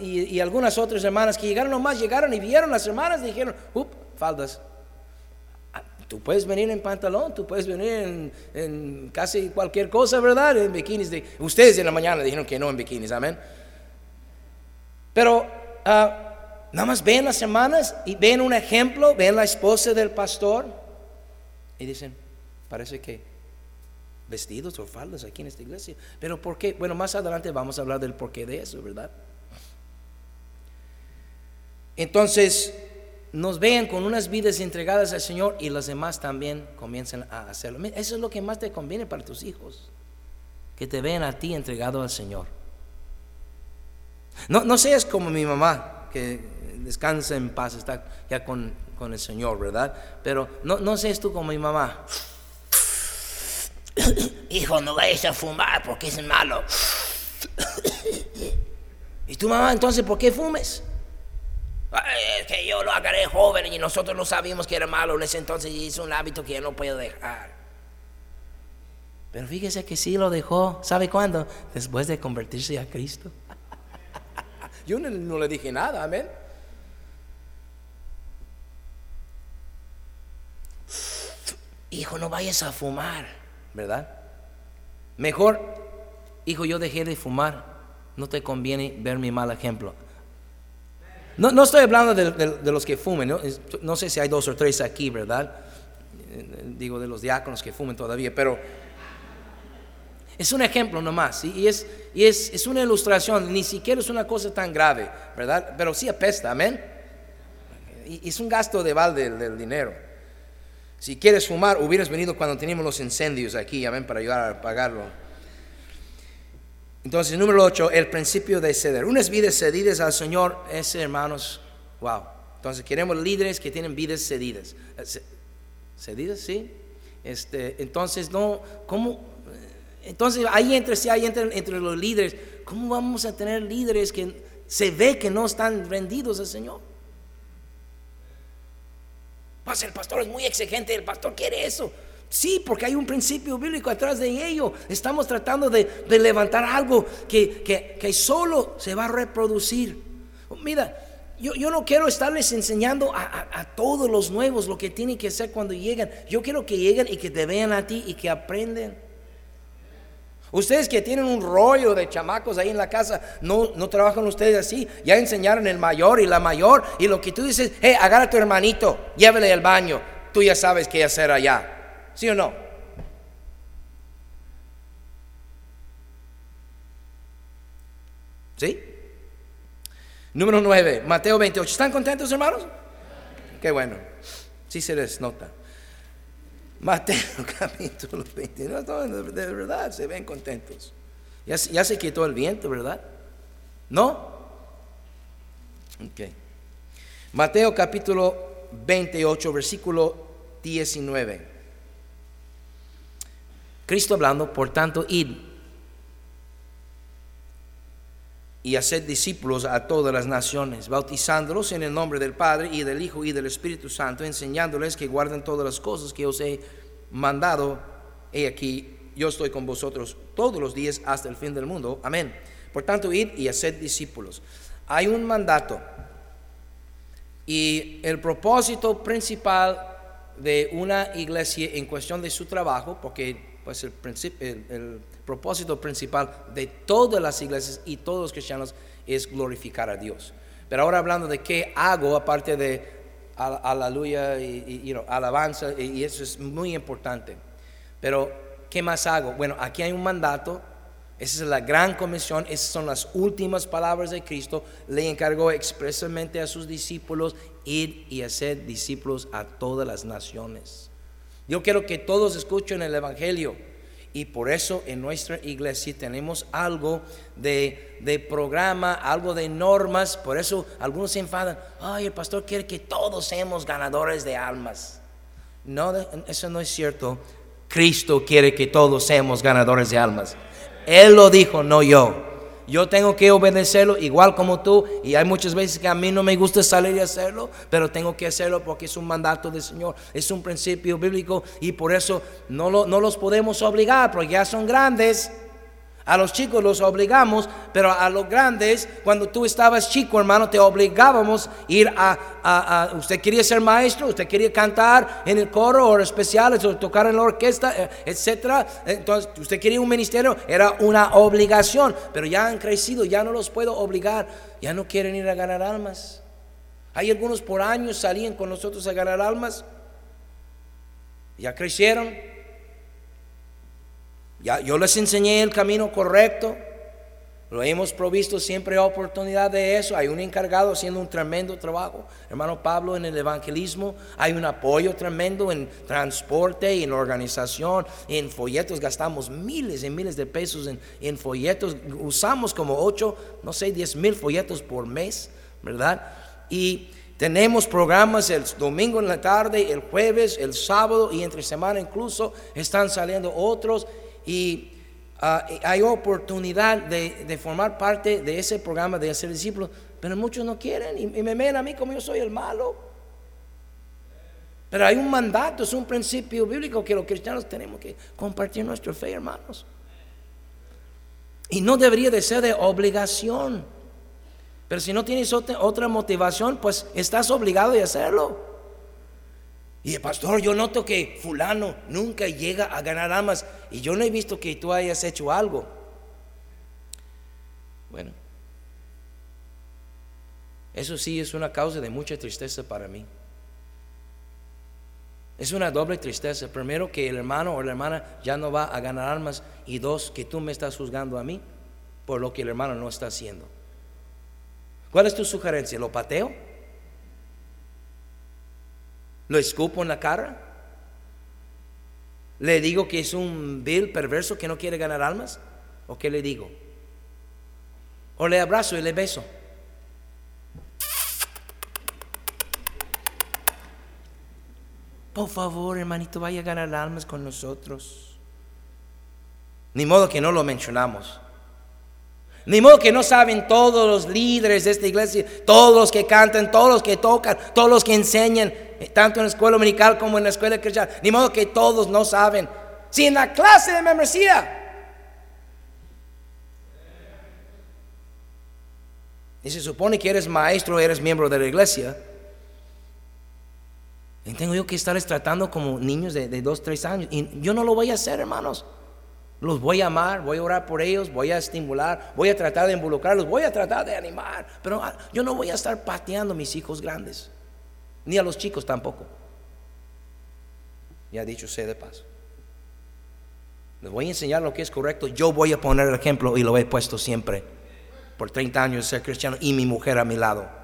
y, y, algunas otras hermanas que llegaron nomás, llegaron y vieron las hermanas y dijeron, up, faldas. Ah, tú puedes venir en pantalón, tú puedes venir en, casi cualquier cosa, ¿verdad? En bikinis. De, ustedes en la mañana dijeron que no en bikinis, amén. Pero ah, nada más ven las hermanas y ven un ejemplo, ven la esposa del pastor y dicen, parece que vestidos o faldas aquí en esta iglesia. Pero ¿por qué? Bueno, más adelante vamos a hablar del porqué de eso, ¿verdad? Entonces, nos vean con unas vidas entregadas al Señor y las demás también comienzan a hacerlo. Eso es lo que más te conviene para tus hijos, que te vean a ti entregado al Señor. No, no seas como mi mamá, que descansa en paz, está ya con, el Señor, ¿verdad? Pero no, no seas tú como mi mamá. Hijo, no vayas a fumar porque es malo. ¿Y tu mamá entonces por qué fumes? Es que yo lo agarré joven y nosotros no sabíamos que era malo en ese entonces y hizo un hábito que yo no puedo dejar. Pero fíjese que sí lo dejó. ¿Sabe cuándo? Después de convertirse a Cristo. Yo no, le dije nada, amén. Hijo, no vayas a fumar, ¿verdad? Mejor, hijo, yo dejé de fumar. No te conviene ver mi mal ejemplo. No, no estoy hablando de, los que fumen, ¿no? no sé si hay dos o tres aquí, ¿verdad? Digo de los diáconos que fumen todavía, pero es un ejemplo nomás, y es, y es, es una ilustración, ni siquiera es una cosa tan grave, ¿verdad? Pero sí apesta, amén. Y es un gasto de balde del, dinero. Si quieres fumar, hubieras venido cuando teníamos los incendios aquí, amén, para ayudar a apagarlo. Entonces, número 8, el principio de ceder. Unas vidas cedidas al Señor, ese hermanos, wow. Entonces, queremos líderes que tienen vidas cedidas. Eh, ¿Cedidas? Sí. Este, entonces, no, ¿cómo? Entonces ahí entre, si hay entre, entre los líderes, ¿cómo vamos a tener líderes que se ve que no están rendidos al Señor? Pues el pastor es muy exigente, el pastor quiere eso. Sí, porque hay un principio bíblico atrás de ello. Estamos tratando de, levantar algo que, solo se va a reproducir. Mira, yo, no quiero estarles enseñando a, todos los nuevos lo que tienen que hacer cuando lleguen. Yo quiero que lleguen y que te vean a ti y que aprenden. Ustedes que tienen un rollo de chamacos ahí en la casa, no, no trabajan ustedes así. Ya enseñaron el mayor y la mayor. Y lo que tú dices, hey, agarra a tu hermanito, llévele al baño. Tú ya sabes qué hacer allá. ¿Sí o no? ¿Sí? Número 9, Mateo 28. ¿Están contentos, hermanos? Qué bueno. Sí se les nota. Mateo capítulo 29, de verdad se ven contentos. Ya, ya se quitó el viento, ¿verdad? ¿No? Ok. Mateo capítulo 28, versículo 19. Cristo hablando, por tanto, id y hacer discípulos a todas las naciones, bautizándolos en el nombre del Padre y del Hijo y del Espíritu Santo, enseñándoles que guarden todas las cosas que os he mandado. He aquí, yo estoy con vosotros todos los días hasta el fin del mundo. Amén. Por tanto, id y haced discípulos. Hay un mandato y el propósito principal de una iglesia en cuestión de su trabajo, porque pues el, el, el propósito principal de todas las iglesias y todos los cristianos es glorificar a Dios. Pero ahora hablando de qué hago aparte de aleluya y, alabanza, y eso es muy importante. Pero, ¿qué más hago? Bueno, aquí hay un mandato esa es la gran comisión, esas son las últimas palabras de Cristo. Le encargó expresamente a sus discípulos ir y hacer discípulos a todas las naciones. Yo quiero que todos escuchen el Evangelio y por eso en nuestra iglesia tenemos algo de, de, programa, algo de normas. Por eso algunos se enfadan. Ay, el pastor quiere que todos seamos ganadores de almas. No, eso no es cierto. Cristo quiere que todos seamos ganadores de almas. Él lo dijo, no yo. Yo tengo que obedecerlo igual como tú. Y hay muchas veces que a mí no me gusta salir y hacerlo, pero tengo que hacerlo porque es un mandato del Señor, es un principio bíblico y por eso no, no los podemos obligar porque ya son grandes. A los chicos los obligamos, pero a los grandes, cuando tú estabas chico, hermano, te obligábamos a ir a, usted quería ser maestro, usted quería cantar en el coro o especiales o tocar en la orquesta, eh, etcétera. Entonces, usted quería un ministerio, era una obligación, pero ya han crecido, ya no los puedo obligar, ya no quieren ir a ganar almas. Hay algunos por años salían con nosotros a ganar almas, ya crecieron, yo les enseñé el camino correcto. Lo hemos provisto siempre oportunidad de eso. Hay un encargado haciendo un tremendo trabajo. Hermano Pablo en el evangelismo. Hay un apoyo tremendo en transporte en organización. En folletos gastamos miles y miles de pesos en, en folletos. Usamos como 8, no sé, 10 mil folletos por mes, ¿verdad? Y tenemos programas el domingo en la tarde, el jueves, el sábado y entre semana incluso están saliendo otros y ah, hay oportunidad de, formar parte de ese programa de hacer discípulos, pero muchos no quieren y, me ven a mí como yo soy el malo. Pero hay un mandato, es un principio bíblico que los cristianos tenemos que compartir nuestra fe, hermanos. Y no debería de ser de obligación. Pero si no tienes otra motivación, pues estás obligado a hacerlo. Y el pastor, yo noto que fulano nunca llega a ganar almas y yo no he visto que tú hayas hecho algo. Bueno, eso sí es una causa de mucha tristeza para mí. Es una doble tristeza. Primero, que el hermano o la hermana ya no va a ganar almas. Y dos, que tú me estás juzgando a mí por lo que el hermano no está haciendo. ¿Cuál es tu sugerencia? ¿Lo pateo? ¿Lo escupo en la cara? ¿Le digo que es un vil perverso que no quiere ganar almas? ¿O qué le digo? ¿O le abrazo y le beso? Por favor, hermanito, vaya a ganar almas con nosotros. Ni modo que no lo mencionamos. Ni modo que no saben todos los líderes de esta iglesia, todos los que cantan, todos los que tocan, todos los que enseñan, eh, tanto en la escuela dominical como en la escuela cristiana. Ni modo que todos no saben. Si en la clase de membresía. Y se supone que eres maestro, eres miembro de la iglesia. Y tengo yo que estarles tratando como niños de, de dos, tres años. Y yo no lo voy a hacer, hermanos. Los voy a amar, voy a orar por ellos, voy a estimular, voy a tratar de involucrarlos, voy a tratar de animar. Pero ah, yo no voy a estar pateando a mis hijos grandes, ni a los chicos tampoco. Ya dicho sé de paso. Les voy a enseñar lo que es correcto. Yo voy a poner el ejemplo y lo he puesto siempre. Por 30 años de ser cristiano y mi mujer a mi lado.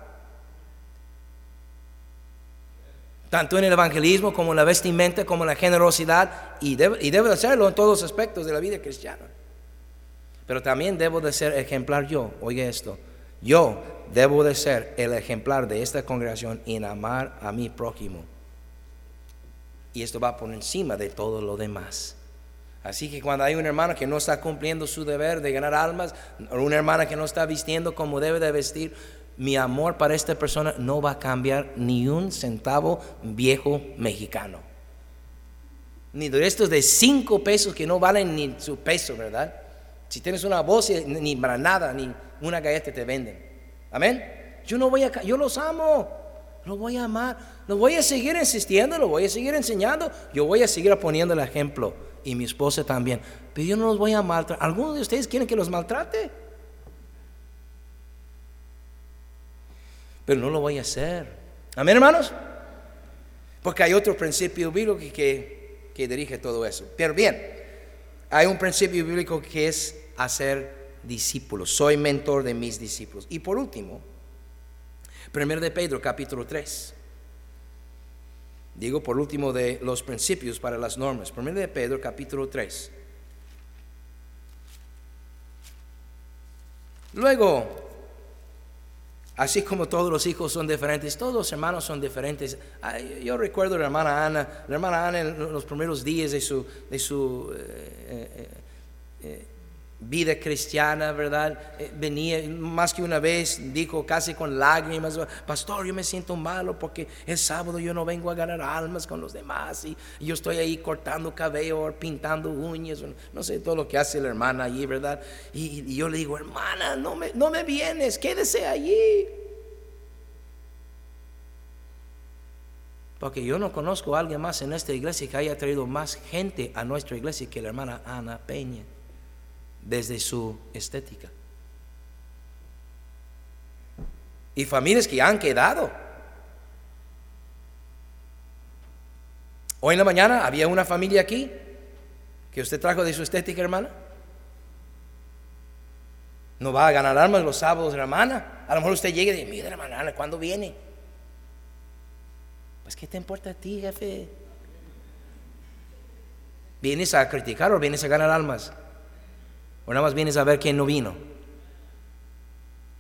Tanto en el evangelismo como en la vestimenta, como en la generosidad, y debe de hacerlo en todos los aspectos de la vida cristiana. Pero también debo de ser ejemplar yo, oiga esto, yo debo de ser el ejemplar de esta congregación en amar a mi prójimo. Y esto va por encima de todo lo demás. Así que cuando hay un hermano que no está cumpliendo su deber de ganar almas, o una hermana que no está vistiendo como debe de vestir, mi amor para esta persona no va a cambiar ni un centavo viejo mexicano. Ni de estos de cinco pesos que no valen ni su peso, ¿verdad? Si tienes una voz, ni para nada, ni una galleta te venden. Amén. Yo no voy a, yo los amo, los voy a amar, los voy a seguir insistiendo, los voy a seguir enseñando, yo voy a seguir poniendo el ejemplo y mi esposa también. Pero yo no los voy a maltratar. ¿Algunos de ustedes quieren que los maltrate? Pero no lo voy a hacer. Amén, hermanos. Porque hay otro principio bíblico que, que dirige todo eso. Pero bien, hay un principio bíblico que es hacer discípulos. Soy mentor de mis discípulos. Y por último, primero de Pedro, capítulo 3. Digo por último de los principios para las normas. Primero de Pedro, capítulo 3. Luego, así como todos los hijos son diferentes, todos los hermanos son diferentes. Yo recuerdo a la hermana Ana, la hermana Ana en los primeros días de su, de su eh, eh, eh, vida cristiana, ¿verdad? Eh, venía más que una vez, dijo casi con lágrimas, pastor, yo me siento malo porque el sábado yo no vengo a ganar almas con los demás y, yo estoy ahí cortando cabello, pintando uñas, no sé todo lo que hace la hermana allí, ¿verdad? Y, yo le digo, hermana, no me, no me vienes, quédese allí. Porque yo no conozco a alguien más en esta iglesia que haya traído más gente a nuestra iglesia que la hermana Ana Peña desde su estética. Y familias que han quedado. Hoy en la mañana había una familia aquí que usted trajo de su estética, hermana. No va a ganar armas los sábados, hermana. A lo mejor usted llega y dice, mira, hermana, ¿cuándo viene? Pues, ¿qué te importa a ti, jefe? ¿Vienes a criticar o vienes a ganar almas? ¿O nada más vienes a ver quién no vino?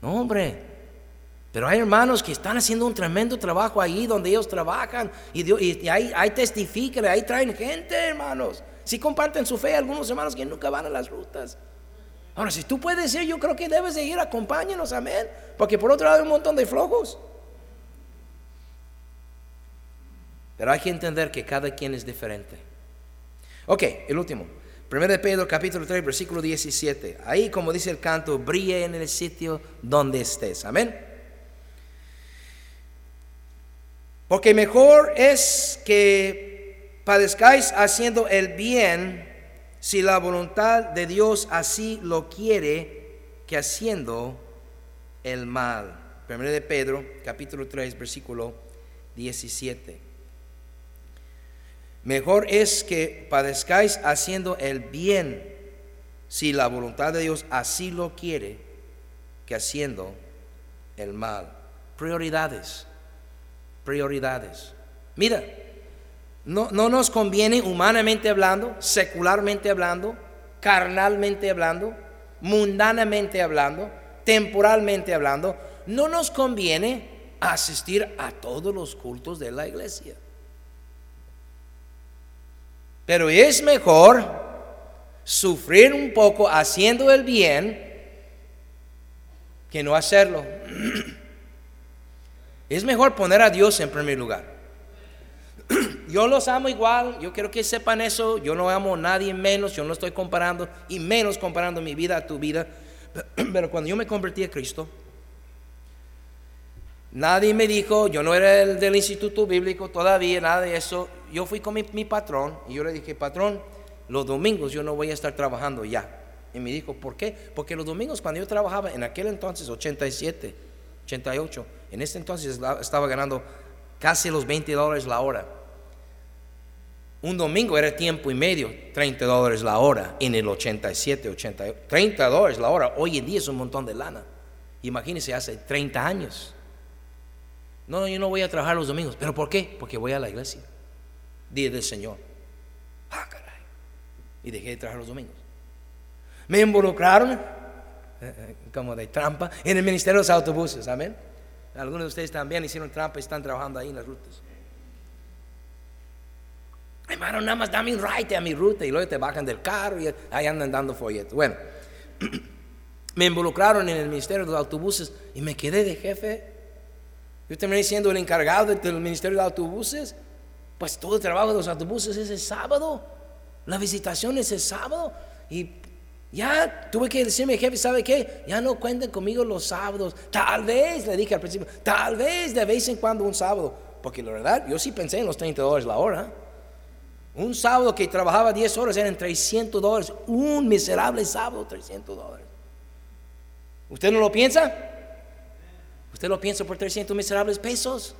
No, hombre. Pero hay hermanos que están haciendo un tremendo trabajo ahí donde ellos trabajan y, y ahí, ahí testifican, ahí traen gente, hermanos. Si comparten su fe, algunos hermanos que nunca van a las rutas. Ahora, si tú puedes ir, yo creo que debes de ir, acompáñenos, amén. Porque por otro lado hay un montón de flojos. Pero hay que entender que cada quien es diferente. Ok, el último. 1 de Pedro capítulo 3 versículo 17. Ahí como dice el canto, brille en el sitio donde estés. Amén. Porque mejor es que padezcáis haciendo el bien si la voluntad de Dios así lo quiere que haciendo el mal. 1 de Pedro capítulo 3 versículo 17. Mejor es que padezcáis haciendo el bien, si la voluntad de Dios así lo quiere, que haciendo el mal. Prioridades, prioridades. Mira, no, no nos conviene humanamente hablando, secularmente hablando, carnalmente hablando, mundanamente hablando, temporalmente hablando, no nos conviene asistir a todos los cultos de la iglesia. Pero es mejor sufrir un poco haciendo el bien que no hacerlo. Es mejor poner a Dios en primer lugar. Yo los amo igual, yo quiero que sepan eso, yo no amo a nadie menos, yo no estoy comparando y menos comparando mi vida a tu vida. Pero cuando yo me convertí a Cristo, nadie me dijo, yo no era el del instituto bíblico todavía, nada de eso yo fui con mi, patrón y yo le dije, patrón, los domingos yo no voy a estar trabajando ya. Y me dijo, ¿por qué? Porque los domingos cuando yo trabajaba en aquel entonces, 87, 88, en ese entonces estaba ganando casi los 20 dólares la hora. Un domingo era tiempo y medio, 30 dólares la hora. En el 87, 88, 30 dólares la hora. Hoy en día es un montón de lana. Imagínense, hace 30 años. No, yo no voy a trabajar los domingos. ¿Pero por qué? Porque voy a la iglesia día del Señor. Ah. Y dejé de trabajar los domingos. Me involucraron, eh, eh, como de trampa, en el ministerio de los autobuses. Amén. Algunos de ustedes también hicieron trampa y están trabajando ahí en las rutas. Hermano, nada más dame un ride a mi ruta y luego te bajan del carro y ahí andan dando folletos. Bueno, me involucraron en el ministerio de los autobuses y me quedé de jefe. Yo terminé siendo el encargado del ministerio de autobuses pues todo el trabajo de los autobuses es el sábado. La visitación es el sábado. Y ya tuve que decirme, jefe, ¿sabe qué? Ya no cuenten conmigo los sábados. Tal vez, le dije al principio, tal vez de vez en cuando un sábado. Porque la verdad, yo sí pensé en los 30 dólares la hora. Un sábado que trabajaba 10 horas eran 300 dólares. Un miserable sábado, 300 dólares. ¿Usted no lo piensa? ¿Usted lo piensa por 300 miserables pesos?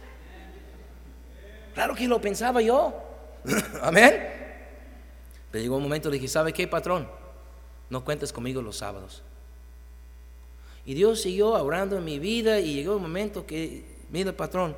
Claro que lo pensaba yo. Amén. Pero llegó un momento, le dije, ¿sabe qué, patrón? No cuentes conmigo los sábados. Y Dios siguió orando en mi vida y llegó un momento que, mira, patrón,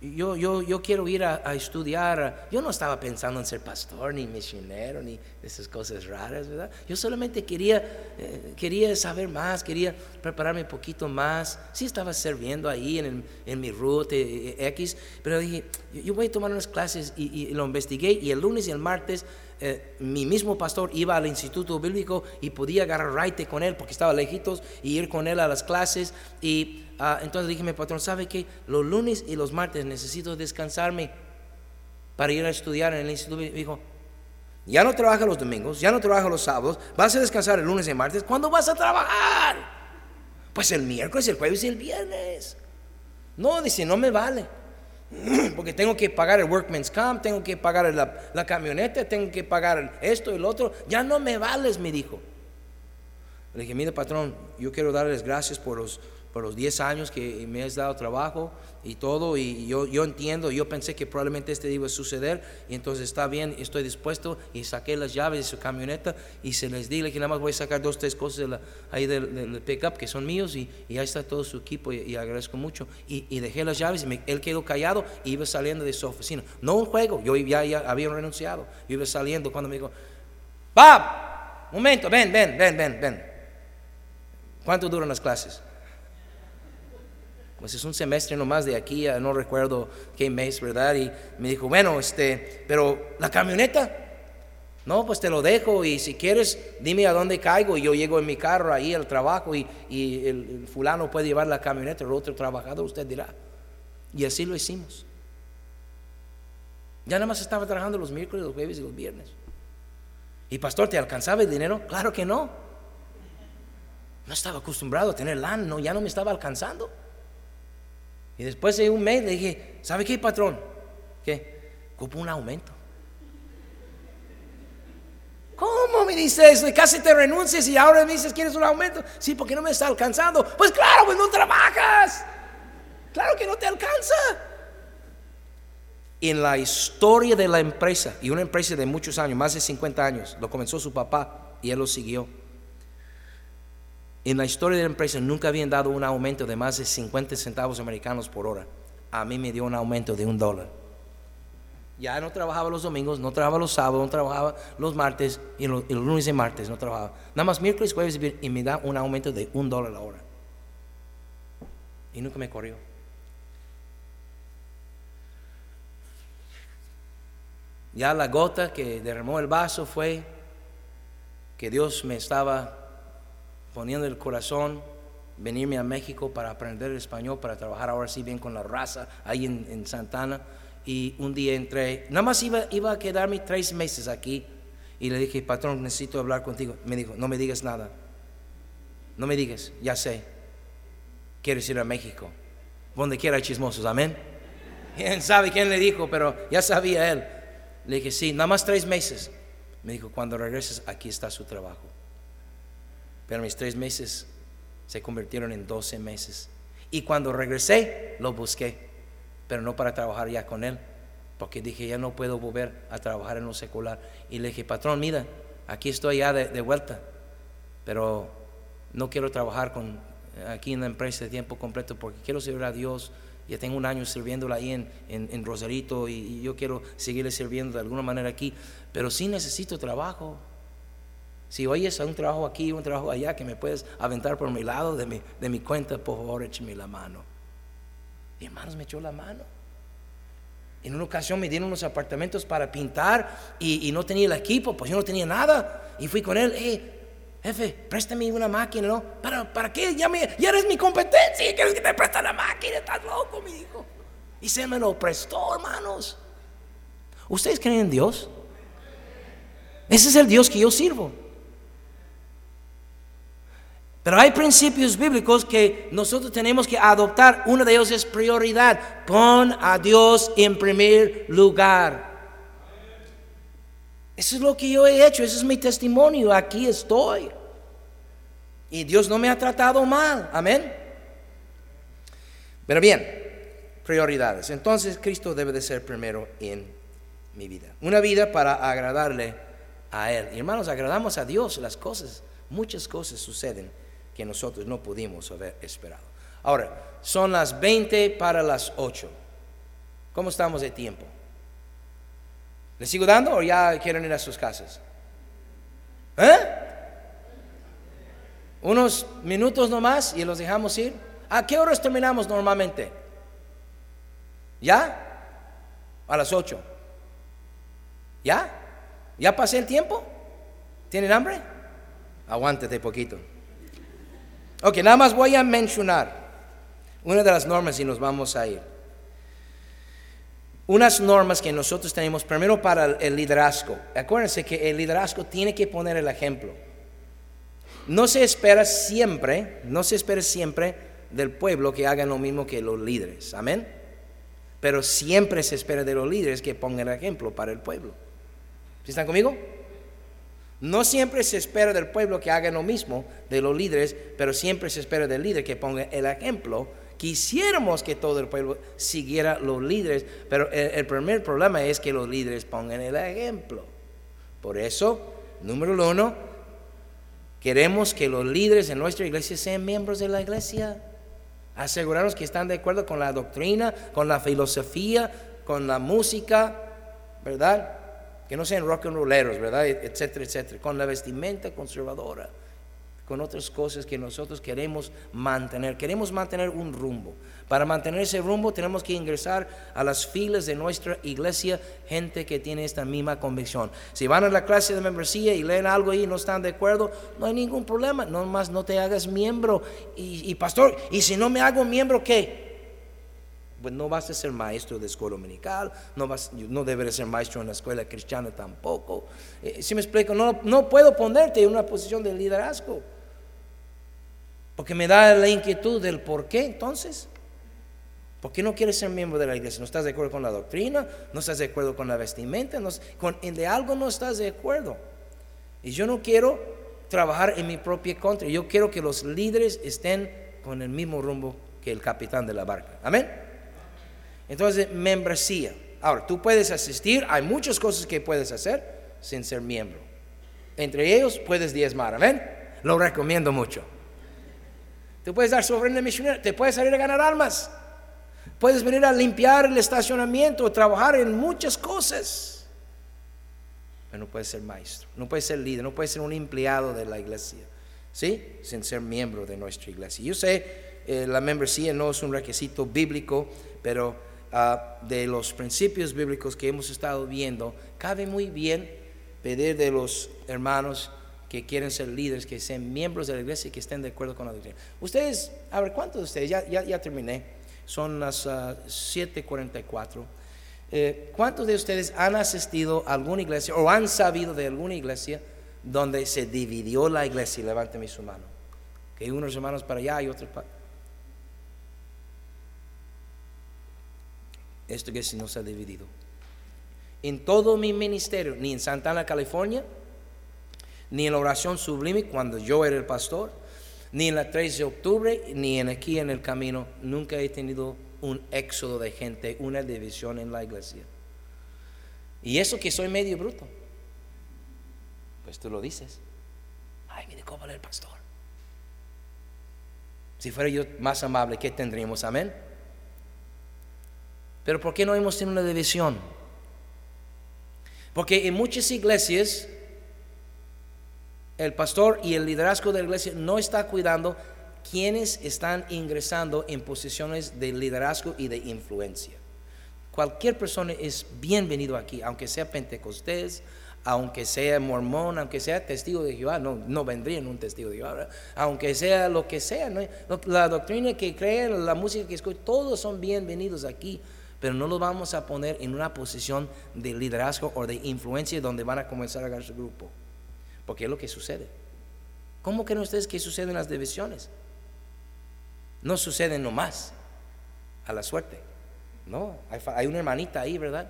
yo, yo, yo quiero ir a, estudiar. Yo no estaba pensando en ser pastor, ni misionero, ni esas cosas raras, ¿verdad? Yo solamente quería, eh, quería saber más, quería prepararme un poquito más. Sí estaba sirviendo ahí en, en mi ruta eh, X, pero dije, yo voy a tomar unas clases y, lo investigué y el lunes y el martes eh, mi mismo pastor iba al instituto bíblico y podía agarrar raite con él porque estaba lejitos y ir con él a las clases y Ah, entonces dije, mi patrón, ¿sabe qué? Los lunes y los martes necesito descansarme para ir a estudiar en el instituto. Me dijo, ya no trabaja los domingos, ya no trabaja los sábados, vas a descansar el lunes y martes. ¿Cuándo vas a trabajar? Pues el miércoles, el jueves y el viernes. No, dice, no me vale. Porque tengo que pagar el workman's camp, tengo que pagar la, la camioneta, tengo que pagar esto y lo otro. Ya no me vales, me dijo. Le dije, mire patrón, yo quiero darles gracias por los por los 10 años que me has dado trabajo y todo, y yo, yo entiendo, yo pensé que probablemente este iba a suceder, y entonces está bien, estoy dispuesto, y saqué las llaves de su camioneta, y se les dije que nada más voy a sacar dos, tres cosas de ahí del, pickup que son míos, y, y, ahí está todo su equipo, y, agradezco mucho, y, dejé las llaves, y él quedó callado, y iba saliendo de su oficina, no un juego, yo ya, ya había renunciado, yo iba saliendo cuando me dijo, Bob, momento, ven, ven, ven, ven, ven, ¿cuánto duran las clases? Pues es un semestre nomás de aquí, no recuerdo qué mes, ¿verdad? Y me dijo, bueno, este, pero la camioneta, no, pues te lo dejo y si quieres, dime a dónde caigo y yo llego en mi carro ahí al trabajo y, el, fulano puede llevar la camioneta, el otro trabajador, usted dirá. Y así lo hicimos. Ya nada más estaba trabajando los miércoles, los jueves y los viernes. ¿Y pastor, te alcanzaba el dinero? Claro que no. No estaba acostumbrado a tener LAN, no, ya no me estaba alcanzando. Y después de un mes le dije, ¿sabe qué, patrón? ¿Qué? Ocupo un aumento. ¿Cómo me dices? Casi te renuncies y ahora me dices, ¿quieres un aumento? Sí, porque no me está alcanzando. Pues claro, pues no trabajas. Claro que no te alcanza. En la historia de la empresa, y una empresa de muchos años, más de 50 años, lo comenzó su papá y él lo siguió. En la historia de la empresa nunca habían dado un aumento de más de 50 centavos americanos por hora. A mí me dio un aumento de un dólar. Ya no trabajaba los domingos, no trabajaba los sábados, no trabajaba los martes y los, lunes y martes no trabajaba. Nada más miércoles, jueves y me da un aumento de un dólar la hora. Y nunca me corrió. Ya la gota que derramó el vaso fue que Dios me estaba poniendo el corazón venirme a México para aprender el español, para trabajar ahora sí bien con la raza ahí en, Santana. Y un día entré, nada más iba, iba a quedarme tres meses aquí. Y le dije, patrón, necesito hablar contigo. Me dijo, no me digas nada. No me digas, ya sé. Quieres ir a México. Donde quiera chismosos, amén. ¿Quién sabe quién le dijo? Pero ya sabía él. Le dije, sí, nada más tres meses. Me dijo, cuando regreses, aquí está su trabajo. Pero mis tres meses se convirtieron en doce meses. Y cuando regresé, lo busqué, pero no para trabajar ya con él, porque dije, ya no puedo volver a trabajar en lo secular. Y le dije, patrón, mira, aquí estoy ya de, vuelta, pero no quiero trabajar con, aquí en la empresa de tiempo completo porque quiero servir a Dios. Ya tengo un año sirviéndola ahí en, en, Rosarito y, y, yo quiero seguirle sirviendo de alguna manera aquí, pero sí necesito trabajo. Si oyes un trabajo aquí, un trabajo allá, que me puedes aventar por mi lado de mi, de mi cuenta, por favor, échame la mano. Mi hermano me echó la mano. En una ocasión me dieron unos apartamentos para pintar y, no tenía el equipo, pues yo no tenía nada. Y fui con él, hey, jefe, préstame una máquina, ¿no? ¿Para, para qué? Ya, me, ya eres mi competencia, ¿quieres que te preste la máquina? Estás loco, me dijo. Y se me lo prestó, hermanos. ¿Ustedes creen en Dios? Ese es el Dios que yo sirvo. Pero hay principios bíblicos que nosotros tenemos que adoptar. Uno de ellos es prioridad. Pon a Dios en primer lugar. Eso es lo que yo he hecho, ese es mi testimonio. Aquí estoy. Y Dios no me ha tratado mal. Amén. Pero bien, prioridades. Entonces Cristo debe de ser primero en mi vida. Una vida para agradarle a Él. Hermanos, agradamos a Dios las cosas. Muchas cosas suceden nosotros no pudimos haber esperado. Ahora, son las 20 para las 8. ¿Cómo estamos de tiempo? ¿Les sigo dando o ya quieren ir a sus casas? ¿Eh? Unos minutos nomás y los dejamos ir. ¿A qué horas terminamos normalmente? ¿Ya? A las 8. ¿Ya? ¿Ya pasé el tiempo? ¿Tienen hambre? Aguántate poquito. Ok, nada más voy a mencionar una de las normas y nos vamos a ir. Unas normas que nosotros tenemos primero para el liderazgo. Acuérdense que el liderazgo tiene que poner el ejemplo. No se espera siempre, no se espera siempre del pueblo que hagan lo mismo que los líderes. Amén. Pero siempre se espera de los líderes que pongan el ejemplo para el pueblo. ¿Sí están conmigo? No siempre se espera del pueblo que haga lo mismo de los líderes, pero siempre se espera del líder que ponga el ejemplo. Quisiéramos que todo el pueblo siguiera los líderes, pero el, primer problema es que los líderes pongan el ejemplo. Por eso, número uno, queremos que los líderes de nuestra iglesia sean miembros de la iglesia. Asegurarnos que están de acuerdo con la doctrina, con la filosofía, con la música, ¿verdad? Que no sean rock and rolleros, ¿verdad? Etcétera, etcétera, con la vestimenta conservadora, con otras cosas que nosotros queremos mantener. Queremos mantener un rumbo. Para mantener ese rumbo tenemos que ingresar a las filas de nuestra iglesia gente que tiene esta misma convicción. Si van a la clase de membresía y leen algo y no están de acuerdo, no hay ningún problema. No más no te hagas miembro. Y, y pastor, ¿y si no me hago miembro qué? Pues no vas a ser maestro de escuela dominical, no, vas, no deberás ser maestro en la escuela cristiana tampoco. Eh, si me explico, no, no puedo ponerte en una posición de liderazgo, porque me da la inquietud del por qué entonces. ¿Por qué no quieres ser miembro de la iglesia? ¿No estás de acuerdo con la doctrina? ¿No estás de acuerdo con la vestimenta? ¿No, con, de algo no estás de acuerdo. Y yo no quiero trabajar en mi propia contra. Yo quiero que los líderes estén con el mismo rumbo que el capitán de la barca. Amén. Entonces, membresía. Ahora, tú puedes asistir, hay muchas cosas que puedes hacer sin ser miembro. Entre ellos, puedes diezmar, amén. Lo recomiendo mucho. Te puedes dar sobre el misionero, te puedes salir a ganar almas. Puedes venir a limpiar el estacionamiento, trabajar en muchas cosas. Pero no puedes ser maestro, no puedes ser líder, no puedes ser un empleado de la iglesia, ¿sí? Sin ser miembro de nuestra iglesia. Yo sé, eh, la membresía no es un requisito bíblico, pero Ah, de los principios bíblicos que hemos estado viendo, cabe muy bien pedir de los hermanos que quieren ser líderes, que sean miembros de la iglesia y que estén de acuerdo con la doctrina. Ustedes, a ver, ¿cuántos de ustedes? Ya, ya, terminé, son las 7:44. Ah, eh, ¿Cuántos de ustedes han asistido a alguna iglesia o han sabido de alguna iglesia donde se dividió la iglesia? Levánteme su mano. Que unos hermanos para allá y otros para esto que si no se ha dividido. En todo mi ministerio, ni en Santana, California, ni en la oración sublime cuando yo era el pastor, ni en la 3 de octubre, ni en aquí en el camino, nunca he tenido un éxodo de gente, una división en la iglesia. Y eso que soy medio bruto. Pues tú lo dices. Ay, mire cómo el pastor. Si fuera yo más amable, ¿qué tendríamos? Amén. Pero ¿por qué no hemos tenido una división? Porque en muchas iglesias el pastor y el liderazgo de la iglesia no está cuidando quienes están ingresando en posiciones de liderazgo y de influencia. Cualquier persona es bienvenido aquí, aunque sea pentecostés, aunque sea mormón, aunque sea testigo de Jehová, no, no vendría en un testigo de Jehová, aunque sea lo que sea, la doctrina que creen, la música que escuchan, todos son bienvenidos aquí pero no los vamos a poner en una posición de liderazgo o de influencia donde van a comenzar a ganar su grupo. Porque es lo que sucede. ¿Cómo creen ustedes que suceden las divisiones? No suceden nomás a la suerte. No, hay, una hermanita ahí, ¿verdad?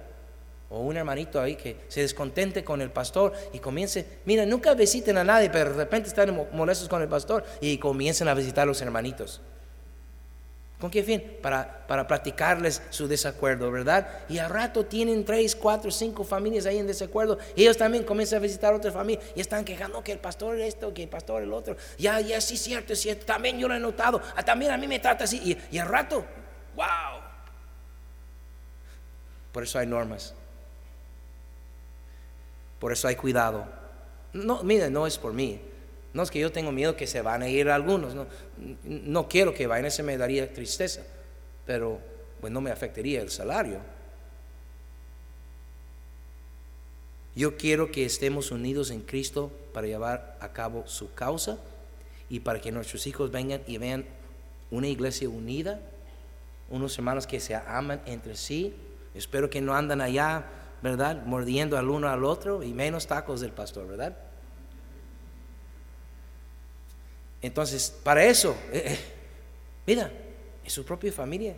O un hermanito ahí que se descontente con el pastor y comience, mira, nunca visiten a nadie, pero de repente están molestos con el pastor y comiencen a visitar a los hermanitos. ¿Con qué fin? Para, para platicarles su desacuerdo, ¿verdad? Y al rato tienen tres, cuatro, cinco familias ahí en desacuerdo. Y ellos también comienzan a visitar otras familias y están quejando que el pastor esto, que el pastor el otro. Ya, ya, sí, cierto, es cierto. También yo lo he notado. Ah, también a mí me trata así. Y, y al rato, wow. Por eso hay normas. Por eso hay cuidado. No, miren, no es por mí. No es que yo tengo miedo que se van a ir algunos. No, no quiero que vayan, ese me daría tristeza. Pero pues no me afectaría el salario. Yo quiero que estemos unidos en Cristo para llevar a cabo su causa y para que nuestros hijos vengan y vean una iglesia unida, unos hermanos que se aman entre sí. Espero que no andan allá, ¿verdad? Mordiendo al uno al otro y menos tacos del pastor, ¿verdad? Entonces, para eso, eh, eh, mira, en su propia familia,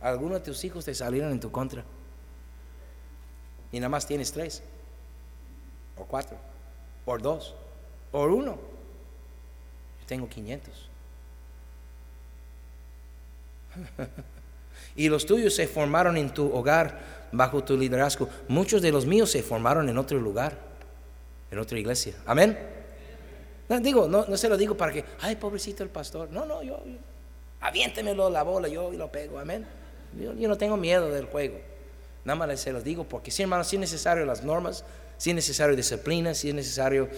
algunos de tus hijos te salieron en tu contra. Y nada más tienes tres, o cuatro, o dos, o uno. Yo tengo 500. y los tuyos se formaron en tu hogar bajo tu liderazgo. Muchos de los míos se formaron en otro lugar, en otra iglesia. Amén. No, digo, no, no se lo digo para que, ay, pobrecito el pastor. No, no, yo, aviéntemelo la bola, yo lo pego, amén. Yo, no tengo miedo del juego. Nada más se los digo porque sí, hermano, si es necesario las normas, si es necesario disciplina, si es necesario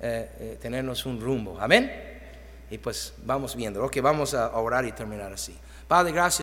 eh, eh, tenernos un rumbo. Amén. Y pues vamos viendo. Ok, vamos a orar y terminar así. Padre, gracias.